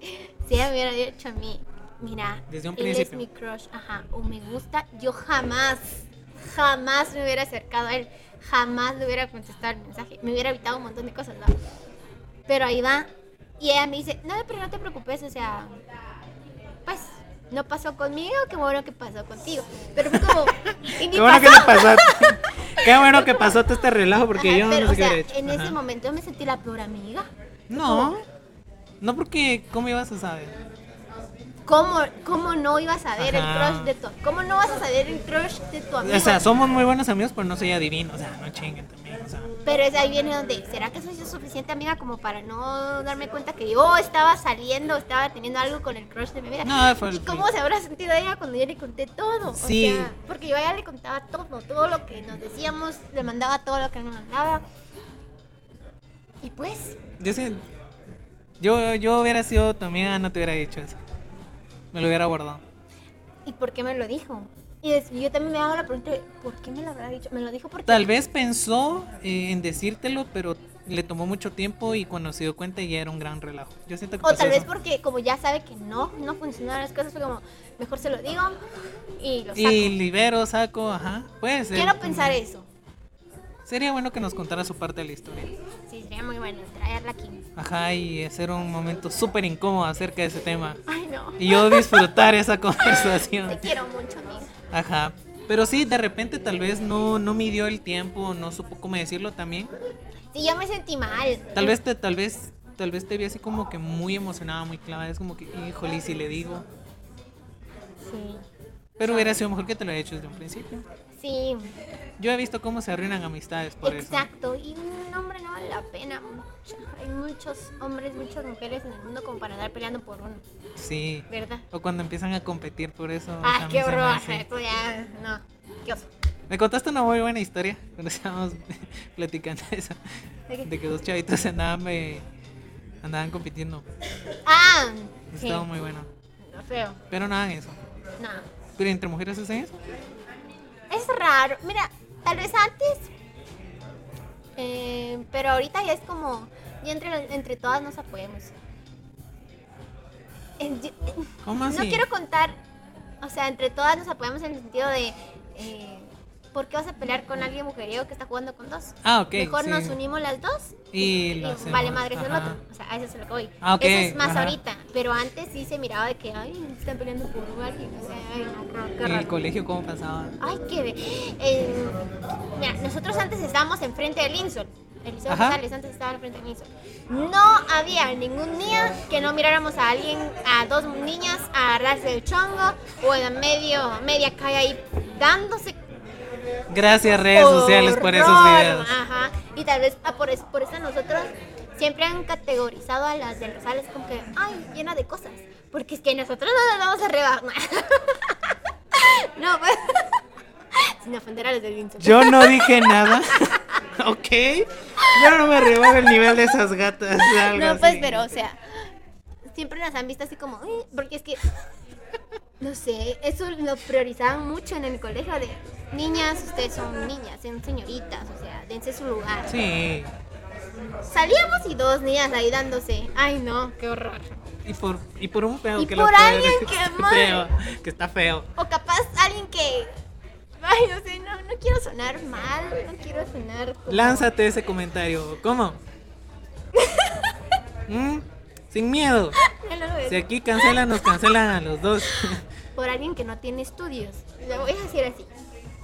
Speaker 2: si ella me hubiera dicho a mí, mira,
Speaker 3: Desde un
Speaker 2: él es
Speaker 3: principio.
Speaker 2: mi crush, ajá, o me gusta, yo jamás, jamás me hubiera acercado a él, jamás le hubiera contestado el mensaje, me hubiera evitado un montón de cosas, ¿no? Pero ahí va, y ella me dice, no, pero no te preocupes, o sea, pues no pasó conmigo, qué bueno que pasó contigo. Pero fue como, y ni
Speaker 3: Qué bueno que
Speaker 2: pasó.
Speaker 3: le pasaste. Qué bueno que pasó todo este relajo porque
Speaker 2: Ajá,
Speaker 3: yo
Speaker 2: pero,
Speaker 3: no sé
Speaker 2: o
Speaker 3: qué
Speaker 2: sea,
Speaker 3: hecho.
Speaker 2: en
Speaker 3: Ajá.
Speaker 2: ese momento me sentí la peor amiga.
Speaker 3: No. No porque, ¿cómo ibas a saber?
Speaker 2: ¿Cómo, cómo no ibas a ver
Speaker 3: Ajá.
Speaker 2: el crush de tu ¿Cómo no vas a saber el crush de tu amigo?
Speaker 3: O sea, somos muy buenos amigos, pero no soy adivino. O sea, no chinguen también. O sea,
Speaker 2: Pero es ahí viene donde, ¿será que soy suficiente amiga como para no darme cuenta que yo estaba saliendo, estaba teniendo algo con el crush de mi vida?
Speaker 3: No, fue
Speaker 2: ¿Y cómo se habrá sentido ella cuando yo le conté todo?
Speaker 3: Sí.
Speaker 2: O sea, porque yo a ella le contaba todo, todo lo que nos decíamos, le mandaba todo lo que nos mandaba. Y pues,
Speaker 3: yo sí. Yo, yo hubiera sido tu amiga, no te hubiera dicho eso. Me lo hubiera guardado.
Speaker 2: ¿y por qué me lo dijo? Y es- yo también me hago la pregunta, ¿por qué me lo habrá dicho? Me lo dijo porque...
Speaker 3: Tal vez pensó eh, en decírtelo, pero le tomó mucho tiempo y cuando se dio cuenta ya era un gran relajo. Yo siento que
Speaker 2: O tal vez
Speaker 3: eso.
Speaker 2: porque como ya sabe que no, no funcionaron las cosas, fue como, mejor se lo digo y lo saco.
Speaker 3: Y libero, saco, ajá. Puede ser.
Speaker 2: Quiero pensar eso.
Speaker 3: Sería bueno que nos contara su parte de la historia.
Speaker 2: Sí, sería muy bueno traerla aquí.
Speaker 3: Ajá, y hacer un momento súper incómodo acerca de ese tema.
Speaker 2: Ay, no.
Speaker 3: Y yo disfrutar esa
Speaker 2: Te
Speaker 3: conversación.
Speaker 2: quiero mucho, amiga.
Speaker 3: Ajá. Pero sí, de repente tal vez no, no midió el tiempo, no supo cómo decirlo también.
Speaker 2: Sí, yo me sentí mal.
Speaker 3: Tal vez te, tal vez, tal vez te vi así como que muy emocionada, muy clavada. Es como que, híjole, ¿y si le digo.
Speaker 2: Sí.
Speaker 3: Pero hubiera sido mejor que te lo haya hecho desde un principio.
Speaker 2: Sí,
Speaker 3: Yo he visto cómo se arruinan amistades por eso.
Speaker 2: exacto. Y un hombre no vale la pena. mucho. Hay muchos hombres, muchas mujeres en el mundo como para andar peleando por uno,
Speaker 3: Sí.
Speaker 2: ¿verdad?
Speaker 3: O cuando empiezan a competir por eso. o sea,
Speaker 2: Ay,
Speaker 3: a mí
Speaker 2: qué
Speaker 3: me
Speaker 2: horror. Esto ya, no. Qué oso.
Speaker 3: Me contaste una muy buena historia cuando estábamos platicando eso.
Speaker 2: ¿De
Speaker 3: que dos chavitos andaban, eh, andaban compitiendo.
Speaker 2: Ah, sí.
Speaker 3: Estaba muy bueno.
Speaker 2: No feo.
Speaker 3: Pero nada en eso.
Speaker 2: No.
Speaker 3: ¿Pero entre mujeres hacen eso?
Speaker 2: Es raro. Mira, tal vez antes. eh, pero ahorita ya es como. Ya entre, entre todas nos apoyamos. Eh, yo-
Speaker 3: ¿Cómo así?
Speaker 2: No quiero contar. O sea, entre todas nos apoyamos en el sentido de. eh, ¿Por qué vas a pelear con alguien mujeriego que está jugando con dos?
Speaker 3: Ah, ok.
Speaker 2: Mejor
Speaker 3: sí.
Speaker 2: nos unimos las dos
Speaker 3: Y
Speaker 2: y vale madre es el otro. O sea, a eso es lo que voy.
Speaker 3: Ah, ok,
Speaker 2: Eso es más
Speaker 3: ajá.
Speaker 2: ahorita. Pero antes sí se miraba de que, ay, están peleando por alguien. O sea, ay, no, qué-
Speaker 3: ¿En el colegio cómo pasaba?
Speaker 2: Ay, qué ve. eh, mira, nosotros antes estábamos enfrente del Insol. El Liceo. Rosales antes estaba enfrente del Insol. No había ningún día que no miráramos a alguien, a dos niñas, a agarrarse el chongo o en medio, media calle ahí dándose
Speaker 3: Gracias redes sociales por esos videos.
Speaker 2: Ajá. Y tal vez ah, por, eso, por eso nosotros siempre han categorizado a las de Rosales como que, ay, llena de cosas. Porque es que nosotros no nos vamos a rebajar. no, pues. Sin ofender a los del Insol.
Speaker 3: Yo no dije nada. ok. Yo no me rebajo el nivel de esas gatas. algo
Speaker 2: No, pues,
Speaker 3: así.
Speaker 2: pero, o sea, siempre las han visto así como, porque es que, no sé, eso lo priorizaban mucho en el colegio de niñas, ustedes son niñas, son señoritas, o sea, dense su lugar.
Speaker 3: Sí.
Speaker 2: Salíamos y dos niñas ahí dándose. Ay, no, qué horror.
Speaker 3: Y por, y por un feo
Speaker 2: Y
Speaker 3: que
Speaker 2: por
Speaker 3: lo peor
Speaker 2: alguien
Speaker 3: es
Speaker 2: que, madre.
Speaker 3: feo, que está feo.
Speaker 2: O capaz alguien que, ay, no sé, no, no quiero sonar mal, no quiero sonar. como-
Speaker 3: Lánzate ese comentario. ¿Cómo? ¿Mm? Sin miedo. Si aquí cancelan, nos cancelan a los dos.
Speaker 2: Por alguien que no tiene estudios. Lo voy a decir así.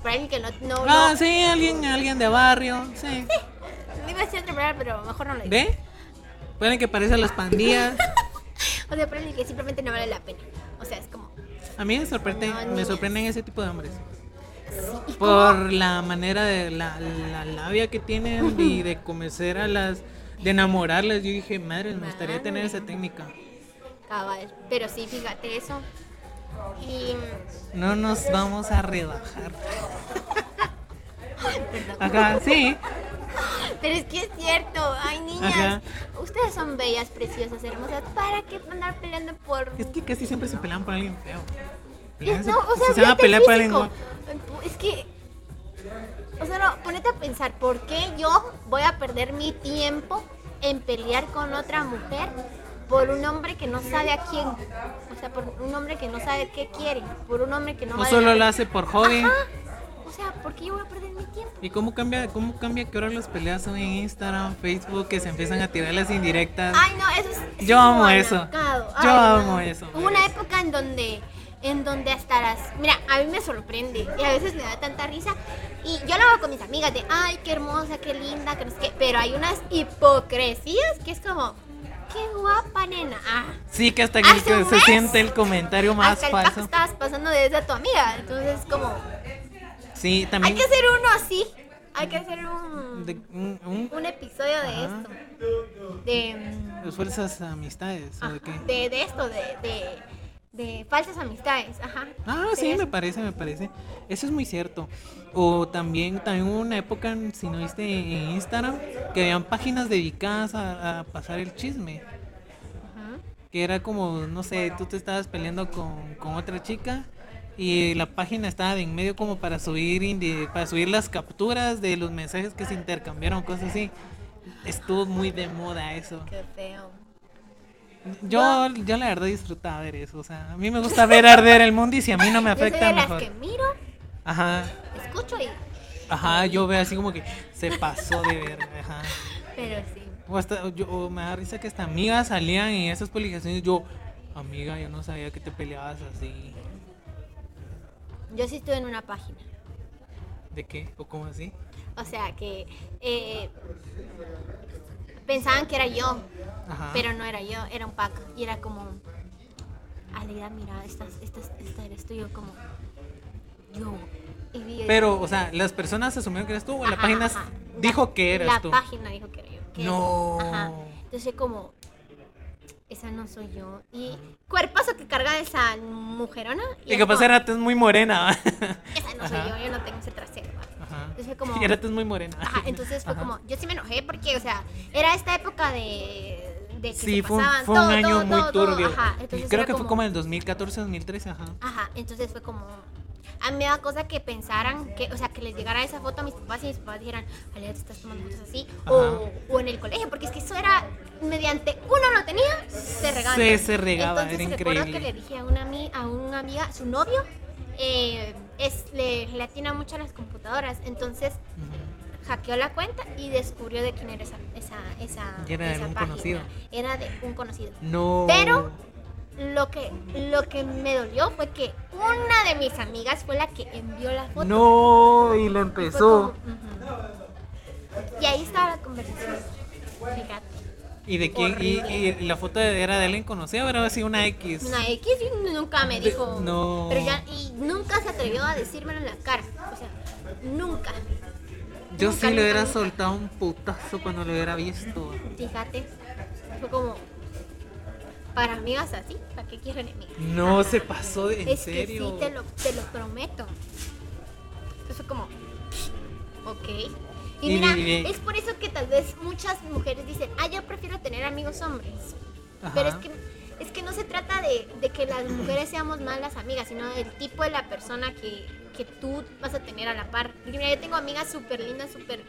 Speaker 2: Por alguien que no, no,
Speaker 3: Ah,
Speaker 2: no,
Speaker 3: sí, alguien, alguien de barrio. Sí.
Speaker 2: no iba a decir otra palabra, pero mejor no lo digo.
Speaker 3: ¿Ve? Pueden que parecen las pandillas.
Speaker 2: O sea, por alguien que simplemente no vale la pena. O sea, es como.
Speaker 3: A mí me sorprende,
Speaker 2: No,
Speaker 3: me sorprenden ese tipo de hombres.
Speaker 2: ¿y cómo?
Speaker 3: Por la manera de la, la labia que tienen y de convencer a las, de enamorarlas. Yo dije, madre, me gustaría tener esa técnica.
Speaker 2: Cabal. Pero sí, fíjate eso. Y.
Speaker 3: No nos vamos a rebajar. Ajá, sí.
Speaker 2: Pero es que es cierto. Ay, niñas.
Speaker 3: Ajá.
Speaker 2: Ustedes son bellas, preciosas, hermosas. ¿Para qué andar peleando por.?
Speaker 3: Es que casi siempre se pelean por alguien feo.
Speaker 2: No, o sea,
Speaker 3: si se van a pelear por alguien.
Speaker 2: Es que. O sea, no, ponete a pensar, ¿por qué yo voy a perder mi tiempo en pelear con otra mujer por un hombre que no sabe a quién? O sea, por un hombre que no sabe qué quiere, por un hombre que no
Speaker 3: O
Speaker 2: vale
Speaker 3: solo
Speaker 2: la
Speaker 3: lo hace por hobby.
Speaker 2: Ajá. O sea, ¿por qué yo voy a perder mi tiempo?
Speaker 3: ¿Y cómo cambia, cómo cambia que ahora las peleas son en Instagram, Facebook, que se empiezan a tirar las indirectas?
Speaker 2: Ay, no, eso es.
Speaker 3: Yo amo eso. Yo
Speaker 2: Ay,
Speaker 3: amo eso.
Speaker 2: Hubo una época en donde, en donde hasta las. Mira, a mí me sorprende y a veces me da tanta risa. Y yo lo hago con mis amigas de, ay, qué hermosa, qué linda, que no sé qué. Pero hay unas hipocresías que es como, qué guapa, nena. Ah,
Speaker 3: Sí, que hasta que se
Speaker 2: mes,
Speaker 3: siente el comentario más
Speaker 2: hasta el pack
Speaker 3: falso.
Speaker 2: estabas pasando de esa a tu amiga. Entonces, como,
Speaker 3: Sí,
Speaker 2: hay
Speaker 3: también.
Speaker 2: que hacer uno así. Hay que hacer un,
Speaker 3: de- un- un-
Speaker 2: un episodio de esto. De. mm,
Speaker 3: de falsas amistades, ¿o de qué?
Speaker 2: de, de esto, de, de, de falsas amistades, ajá.
Speaker 3: Ah, sí, me parece, me parece. Eso es muy cierto. O también, también hubo una época, si no viste en Instagram, que habían páginas dedicadas a, a pasar el chisme.
Speaker 2: Ajá.
Speaker 3: Que era como, no sé, tú te estabas peleando con, con otra chica y la página estaba de en medio como para subir para subir las capturas de los mensajes que se intercambiaron, cosas así. Estuvo muy de moda eso.
Speaker 2: Qué feo.
Speaker 3: Yo, yo la verdad disfrutaba ver eso. O sea, a mí me gusta ver arder el mundo y si a mí no me
Speaker 2: Yo soy
Speaker 3: afecta,
Speaker 2: de las
Speaker 3: mejor.
Speaker 2: que miro,
Speaker 3: Ajá.
Speaker 2: escucho y...
Speaker 3: Ajá, yo veo así como que se pasó de ver. Ajá.
Speaker 2: Pero sí.
Speaker 3: O hasta, yo, o me da risa que hasta amigas salían en esas publicaciones. Yo, amiga, yo no sabía que te peleabas así.
Speaker 2: Yo sí estuve en una página.
Speaker 3: ¿De qué? ¿O cómo así?
Speaker 2: O sea, que eh, pensaban que era yo,
Speaker 3: Ajá.
Speaker 2: pero no era yo, era un pack. Y era como, Alegra, mira, esta, esta, esta eres tú, yo como, yo. Y vi-
Speaker 3: Pero, o sea, las personas asumieron que eras tú o la página
Speaker 2: ajá.
Speaker 3: dijo que eras
Speaker 2: la
Speaker 3: tú.
Speaker 2: página dijo que era yo. que
Speaker 3: No.
Speaker 2: Ajá. Entonces como, esa no soy yo. Y cuerpazo que carga esa mujerona.
Speaker 3: Y que pasa
Speaker 2: como,
Speaker 3: era es muy morena.
Speaker 2: Esa no soy yo, yo no tengo ese trasero. Entonces fue como...
Speaker 3: Y era es muy morena.
Speaker 2: Ajá, entonces fue
Speaker 3: Ajá.
Speaker 2: como, yo sí me enojé porque, o sea, era esta época de, de que
Speaker 3: Sí,
Speaker 2: se
Speaker 3: fue un,
Speaker 2: pasaban
Speaker 3: fue un
Speaker 2: todo,
Speaker 3: año
Speaker 2: todo,
Speaker 3: muy
Speaker 2: todo,
Speaker 3: turbio.
Speaker 2: Ajá, entonces
Speaker 3: Creo que fue como el 2014, 2013, ajá.
Speaker 2: Ajá, entonces fue como, A mí me da cosa que pensaran que, o sea, que les llegara esa foto a mis papás y mis papás dijeran, Ale, te estás tomando fotos así. O, o en el colegio, porque es que eso era, mediante uno lo tenía, se regaba.
Speaker 3: Sí, se regaba,
Speaker 2: Entonces
Speaker 3: era
Speaker 2: recuerdo
Speaker 3: increíble.
Speaker 2: que le dije a una, a una amiga, su novio, eh, es, le, le atina mucho a las computadoras. Entonces hackeó la cuenta y descubrió de quién era esa, esa, esa,
Speaker 3: era de
Speaker 2: esa
Speaker 3: un
Speaker 2: página.
Speaker 3: conocido.
Speaker 2: Era de un conocido.
Speaker 3: No.
Speaker 2: Pero lo que, lo que me dolió fue que una de mis amigas fue la que envió la foto.
Speaker 3: No, y
Speaker 2: fue
Speaker 3: empezó.
Speaker 2: como. Y ahí estaba la conversación. Fíjate.
Speaker 3: ¿Y de quién? Y, y la foto era de alguien conocido, pero así una X.
Speaker 2: Una X y nunca me dijo.
Speaker 3: No.
Speaker 2: Pero ya, y nunca se atrevió a decírmelo en la cara. O sea, nunca.
Speaker 3: Yo
Speaker 2: nunca,
Speaker 3: sí le hubiera
Speaker 2: nunca.
Speaker 3: soltado un putazo cuando lo hubiera visto.
Speaker 2: Fíjate. Fue como. Para amigas así, ¿para qué quiero enemigos?
Speaker 3: No, se pasó de en
Speaker 2: es
Speaker 3: serio.
Speaker 2: que sí, te lo, te lo prometo. Entonces como, ok. Y
Speaker 3: Y
Speaker 2: mira, es por eso que tal vez muchas mujeres dicen, ah, yo prefiero tener amigos hombres.
Speaker 3: Ajá.
Speaker 2: Pero es que, es que no se trata de, de que las mujeres seamos malas amigas, sino del tipo de la persona que, que tú vas a tener a la par. Porque mira, yo tengo amigas súper lindas, súper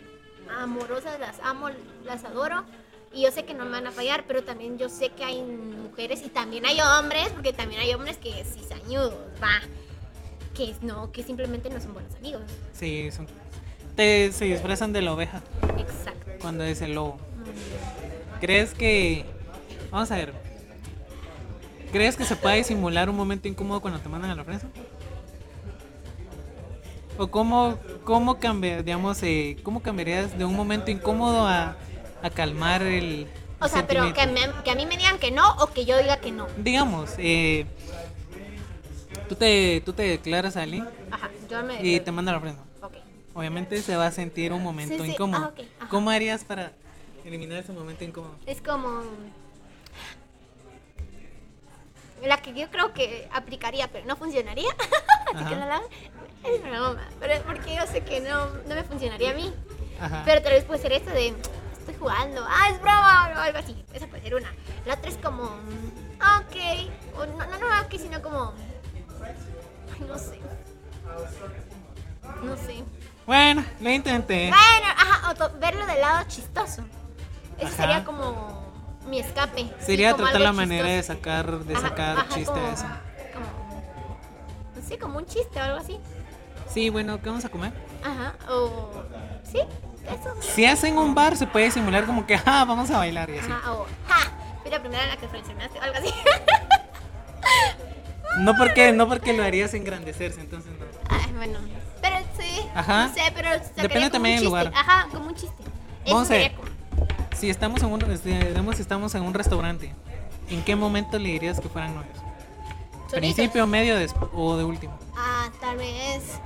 Speaker 2: amorosas, las amo, las adoro. Y yo sé que no me van a fallar, pero también yo sé que hay mujeres y también hay hombres, porque también hay hombres que cizañudos, va. Que no, que simplemente no son buenos amigos.
Speaker 3: Sí, son- te, se disfrazan de la oveja
Speaker 2: Exacto.
Speaker 3: cuando es el lobo. ¿Crees que... Vamos a ver. ¿Crees que se puede disimular un momento incómodo cuando te mandan a la prensa? ¿O cómo, cómo, cambia, digamos, eh, cómo cambiarías de un momento incómodo a, a calmar el...
Speaker 2: O sea, pero que,
Speaker 3: sentimiento?
Speaker 2: me- que a mí me digan que no o que yo diga que no.
Speaker 3: Digamos, eh, tú, te, tú te declaras a alguien
Speaker 2: Ajá, yo me...
Speaker 3: y te mandan a la prensa. Obviamente se va a sentir un momento
Speaker 2: Sí, sí,
Speaker 3: incómodo.
Speaker 2: ah.
Speaker 3: ¿Cómo harías para eliminar ese momento incómodo?
Speaker 2: Es como... La que yo creo que aplicaría, pero no funcionaría. Así que no la... Es broma. Pero es porque yo sé que no, no me funcionaría a mí.
Speaker 3: Ajá.
Speaker 2: Pero tal vez puede ser esto de... Estoy jugando. Ah, es broma o algo así. Esa puede ser una. La otra es como... ah, ok. O no, no, no, ok, sino como... Ay, no sé. No sé.
Speaker 3: Bueno, lo intenté.
Speaker 2: Bueno, ajá, o verlo del lado chistoso. Eso
Speaker 3: Ajá.
Speaker 2: sería como mi escape.
Speaker 3: Sería tratar la manera de sacar, de
Speaker 2: Ajá,
Speaker 3: sacar
Speaker 2: ajá,
Speaker 3: chiste
Speaker 2: como,
Speaker 3: eso.
Speaker 2: Como, no sé, como un chiste o algo así.
Speaker 3: Sí, bueno, ¿qué vamos a comer?
Speaker 2: Ajá, o. Sí, eso.
Speaker 3: Si hacen un bar, se puede simular como que, ah, vamos a bailar y así.
Speaker 2: Ajá, o. ¡Ja! Fui la primera en la que fraccionaste o algo así.
Speaker 3: No porque, no porque lo harías engrandecerse, entonces no.
Speaker 2: Ay, bueno.
Speaker 3: Ajá.
Speaker 2: No sé, pero.
Speaker 3: Depende también del lugar.
Speaker 2: Ajá, como un chiste.
Speaker 3: Vamos Si estamos en un, digamos, estamos en un restaurante, ¿en qué momento le dirías que fueran novios?
Speaker 2: Solitos.
Speaker 3: ¿Principio, medio o de último?
Speaker 2: Ah, tal vez.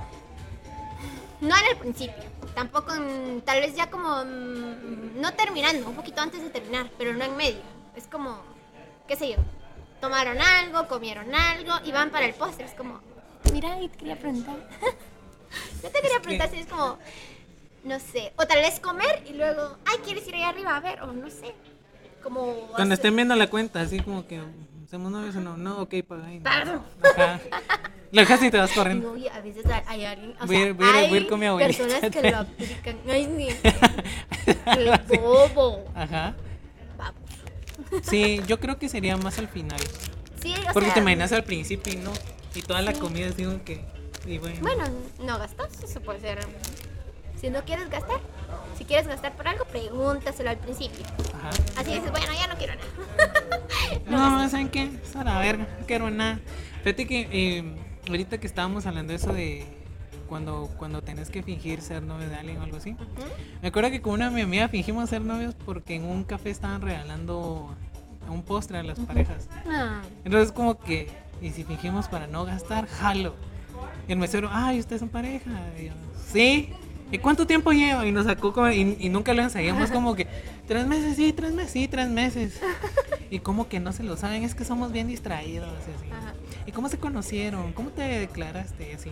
Speaker 2: No en el principio. Tampoco en- tal vez ya como mm, no terminando, un poquito antes de terminar, pero no en medio. Es como, qué sé yo. Tomaron algo, comieron algo y van para el postre. Es como, mira, y quería preguntar. yo te quería
Speaker 3: que-
Speaker 2: preguntar si es como, no sé. O tal vez comer y luego, ay, ¿quieres ir allá arriba a ver? O no sé. Como.
Speaker 3: Cuando estén viendo la cuenta, así como que, ¿somos novios o no? No, ok, paga ahí. no. Ajá. Lo dejas y te vas corriendo.
Speaker 2: No, y a veces hay alguien. O
Speaker 3: Voy a
Speaker 2: sea,
Speaker 3: ir- voy
Speaker 2: hay
Speaker 3: voy con mi abuelita.
Speaker 2: personas que lo aplican. Ay, sí. Qué bobo.
Speaker 3: Ajá.
Speaker 2: Vamos.
Speaker 3: Sí, yo creo que sería más al final.
Speaker 2: Sí, o
Speaker 3: Porque
Speaker 2: sea,
Speaker 3: te imaginas al principio y no. Y toda la comida es digo que. Y bueno.
Speaker 2: Bueno, no gastas, eso puede ser. Si no quieres gastar, si quieres gastar por algo, pregúntaselo al principio.
Speaker 3: Ajá.
Speaker 2: Así dices, bueno, ya no quiero nada.
Speaker 3: No, ¿saben qué? Es a la verga, no quiero nada. Fíjate que eh, ahorita que estábamos hablando de eso de cuando, cuando tenés que fingir ser novio de alguien o algo así. Me acuerdo que con una de mi amiga fingimos ser novios porque en un café estaban regalando un postre a las parejas.
Speaker 2: Ah,
Speaker 3: Entonces como que, y si fingimos para no gastar, jalo. Y el mesero, ay, ustedes son pareja. Y yo, sí. ¿Y cuánto tiempo lleva? Y nos sacó como, y, y nunca lo ensayamos como que, tres meses, sí, tres meses, sí, tres meses. Y como que no se lo saben, es que somos bien distraídos. y así. ¿Y cómo se conocieron? ¿Cómo te declaraste? Así.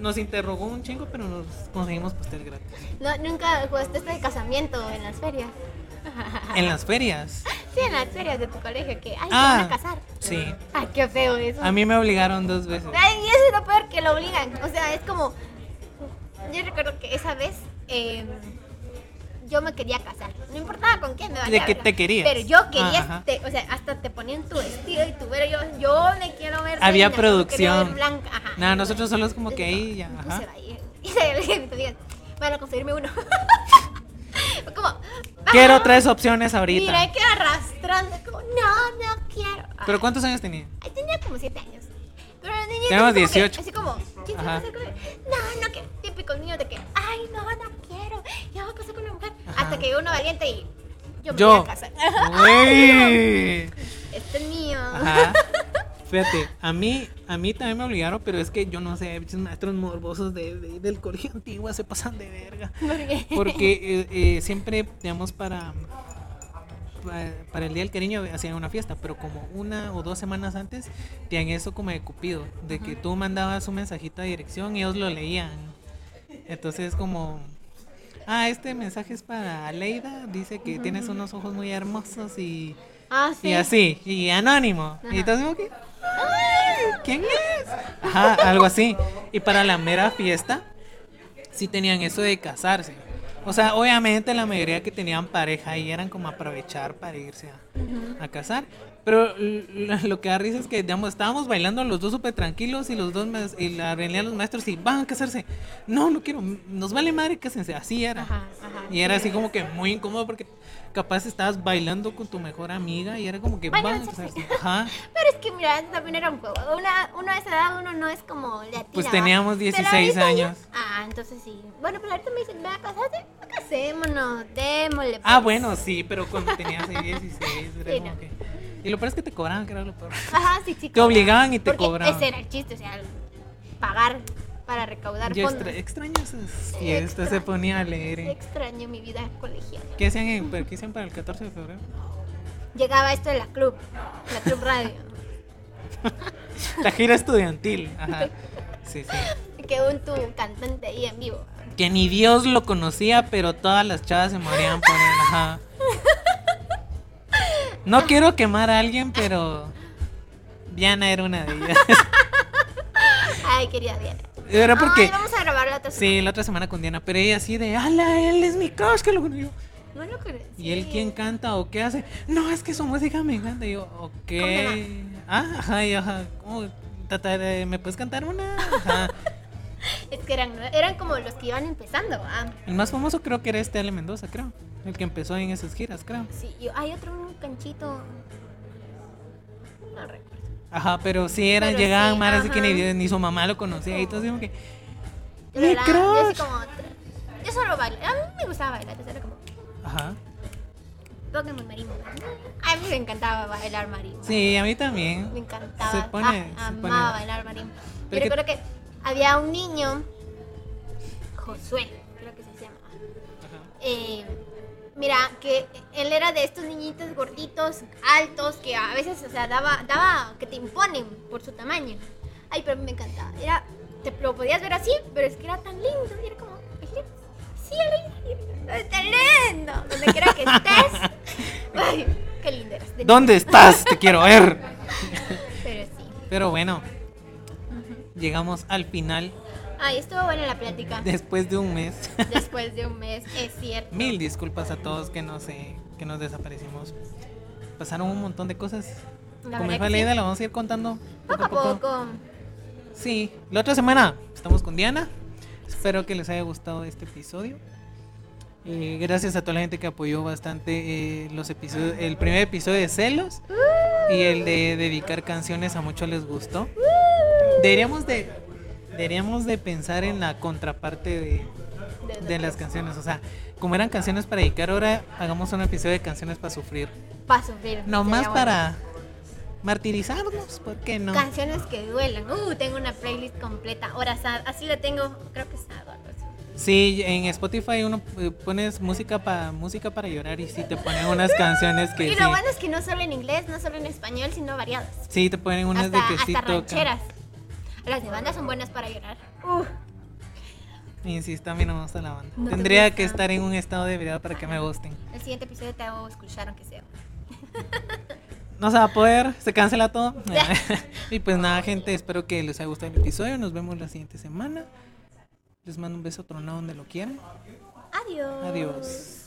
Speaker 3: Nos interrogó un chingo, pero nos conseguimos pastel gratis.
Speaker 2: no, nunca jugaste este de casamiento en las ferias.
Speaker 3: En las ferias.
Speaker 2: Sí, en las ferias de tu colegio que, ay,
Speaker 3: Ah.
Speaker 2: te van a casar.
Speaker 3: Sí.
Speaker 2: Ay, qué feo eso.
Speaker 3: A mí me obligaron dos veces.
Speaker 2: Ay, y eso es lo peor que lo obligan. O sea, es como. Yo recuerdo que esa vez eh, yo me quería casar. No importaba con quién me valía
Speaker 3: De que te querías.
Speaker 2: Pero yo quería,
Speaker 3: Ajá.
Speaker 2: este, o sea, hasta te ponían tu vestido y tu velo. Yo, yo me quiero ver.
Speaker 3: Había
Speaker 2: reina,
Speaker 3: producción.
Speaker 2: ver blanca. Ajá.
Speaker 3: Nada, nosotros solo es como que ahí ya. Ajá.
Speaker 2: Y le dije a amigas, van a conseguirme uno. Como.
Speaker 3: Quiero
Speaker 2: "Ah,
Speaker 3: tres opciones ahorita.
Speaker 2: Mira, hay que arrastrando. Como, no, no quiero. Ay.
Speaker 3: ¿Pero cuántos años tenía?
Speaker 2: Ay, tenía como 7 años. Pero los niños.
Speaker 3: Tenemos
Speaker 2: así como que-
Speaker 3: 18.
Speaker 2: Así como, ¿quién se va a casar con él? No, no quiero. Típico niño de que, ay, no, no quiero. Ya voy a casar con una mujer.
Speaker 3: Ajá.
Speaker 2: Hasta que uno valiente y. Yo me
Speaker 3: Yo.
Speaker 2: voy a casar.
Speaker 3: Güey.
Speaker 2: Este es mío.
Speaker 3: Ajá. Fíjate, a mí, a mí también me obligaron, pero es que yo no sé, maestros morbosos de, de- del colegio antiguo se pasan de verga.
Speaker 2: Porque-
Speaker 3: Porque eh, eh, siempre, digamos, para, pa- para el Día del Cariño hacían una fiesta, pero como una o dos semanas antes, tenían eso como de Cupido, de que tú mandabas un mensajito de dirección y ellos lo leían. Entonces como, ah, este mensaje es para Aleida, dice que tienes unos ojos muy hermosos y,
Speaker 2: Ah, sí.
Speaker 3: y así, y anónimo. Y entonces como que, "Ay, ¿quién es? Ajá, algo así. Y para la mera fiesta, sí tenían eso de casarse. O sea, obviamente la mayoría que tenían pareja y eran como aprovechar para irse a, a casar. Pero lo que da risa es que, digamos, estábamos bailando los dos súper tranquilos y los dos, y la venían los maestros y van a casarse. No, no quiero, nos vale madre, cásense. Así era.
Speaker 2: Ajá, ajá.
Speaker 3: Y era así como que muy incómodo porque capaz estabas bailando con tu mejor amiga y era como que van a casarse. Ajá.
Speaker 2: Pero es que, mira, también era un juego. Una, uno a esa edad, uno no es como le atina,
Speaker 3: Pues teníamos
Speaker 2: Pero
Speaker 3: 16
Speaker 2: ahorita ya-
Speaker 3: años.
Speaker 2: Ah, entonces sí. Bueno, pero ahorita me dicen, ve a casarte, casémonos, démosle.
Speaker 3: Ah,
Speaker 2: pues.
Speaker 3: bueno, sí, pero cuando tenías ahí 16, era
Speaker 2: Sí,
Speaker 3: como
Speaker 2: no.
Speaker 3: que... Y lo peor es que te cobraban, que era lo peor.
Speaker 2: Ajá, sí, sí.
Speaker 3: Te obligaban y te
Speaker 2: Porque
Speaker 3: cobraban.
Speaker 2: Ese era el chiste, o sea, pagar para recaudar
Speaker 3: Yo
Speaker 2: fondos.
Speaker 3: extra- extraño esas fiestas, se ponía alegre.
Speaker 2: Extraño mi vida colegial.
Speaker 3: ¿Qué hacían, en, qué hacían para el 14 de febrero?
Speaker 2: Llegaba esto de la club, la club radio.
Speaker 3: La gira estudiantil, ajá. Sí, sí.
Speaker 2: Que un tu cantante ahí en vivo.
Speaker 3: Que ni Dios lo conocía, pero todas las chavas se morían por él, ajá. No quiero quemar a alguien, pero Diana era una de ellas.
Speaker 2: Ay, quería Diana.
Speaker 3: Era porque...
Speaker 2: Ay, vamos a grabar la otra
Speaker 3: Sí, la otra semana con Diana, pero ella así de, ala, él es mi crush, que lo conocí".
Speaker 2: No lo conocí.
Speaker 3: ¿Y él quién canta o qué hace? No, es que su música me encanta. Y yo, ok. Ah, ajá, y ajá. ¿cómo? Tata, eh, ¿Me puedes cantar una? Ajá.
Speaker 2: Es que eran, eran como los que iban empezando.
Speaker 3: El más famoso creo que era este Ale Mendoza, creo. El que empezó en esas giras, creo.
Speaker 2: sí, y hay otro un canchito. No recuerdo.
Speaker 3: Ajá, pero sí eran,
Speaker 2: Pero
Speaker 3: llegaban
Speaker 2: sí,
Speaker 3: maras de que ni, su mamá lo conocía. Y todo así como que,
Speaker 2: Yo,
Speaker 3: ¡Mi
Speaker 2: la verdad, yo así como. Yo solo bailo. A mí me gustaba bailar. Era como.
Speaker 3: ajá.
Speaker 2: Marimba. A mí me encantaba bailar marimba.
Speaker 3: Sí, a mí también.
Speaker 2: Me encantaba.
Speaker 3: Se pone-
Speaker 2: Ah,
Speaker 3: se
Speaker 2: amaba
Speaker 3: pone-
Speaker 2: bailar marimba. Yo recuerdo que había un niño, Josué, creo que se llama. Eh, mira, que él era de estos niñitos gorditos, altos, que a veces, o sea, daba, daba que te imponen por su tamaño. Ay, pero a mí me encantaba. Era, te lo podías ver así, pero es que era tan lindo. Y era como, sí, lindo. Está lindo. Donde quiera que estés. Ay, qué lindo eres. de
Speaker 3: ¿Dónde estás? Te quiero ver.
Speaker 2: Pero sí.
Speaker 3: Pero bueno, llegamos al final
Speaker 2: Ay, estuvo buena la plática.
Speaker 3: después de un mes.
Speaker 2: Después de un mes, es cierto.
Speaker 3: Mil disculpas a todos que nos, eh, que nos desaparecimos. Pasaron un montón de cosas.
Speaker 2: La
Speaker 3: Como
Speaker 2: que
Speaker 3: Leida,
Speaker 2: sí.
Speaker 3: la vamos a ir contando
Speaker 2: Poco a poco.
Speaker 3: Sí, la otra semana estamos con Diana. Espero que les haya gustado este episodio. Eh, gracias a toda la gente que apoyó bastante eh, los episodios, el primer episodio de Celos y el de dedicar canciones a muchos les gustó. Deberíamos de deberíamos de pensar en la contraparte de, de las canciones, o sea, como eran canciones para dedicar ahora hagamos un episodio de canciones para sufrir,
Speaker 2: Para sufrir.
Speaker 3: no más
Speaker 2: sería bueno.
Speaker 3: para martirizarnos, ¿por qué no?
Speaker 2: Canciones que duelan. Uh, tengo una playlist completa. Ahora. Así la tengo. Creo que así.
Speaker 3: Sí, en Spotify uno eh, pones música para música para llorar y sí te ponen unas canciones que
Speaker 2: Y
Speaker 3: sí,
Speaker 2: lo bueno es que no solo en inglés, no solo en español, sino variadas.
Speaker 3: sí te ponen unas
Speaker 2: hasta,
Speaker 3: de que sí
Speaker 2: hasta
Speaker 3: tocan.
Speaker 2: Las de banda son buenas para llorar. Uh.
Speaker 3: Insisto, a mí no me gusta la banda.
Speaker 2: ¿No te
Speaker 3: Tendría que estar en un estado de ebriedad para que me gusten.
Speaker 2: El siguiente episodio te hago escuchar aunque sea.
Speaker 3: No se va a poder, se cancela todo. y pues nada, gente, espero que les haya gustado el episodio. Nos vemos la siguiente semana. Les mando un beso tronado donde lo quieran.
Speaker 2: Adiós.
Speaker 3: Adiós.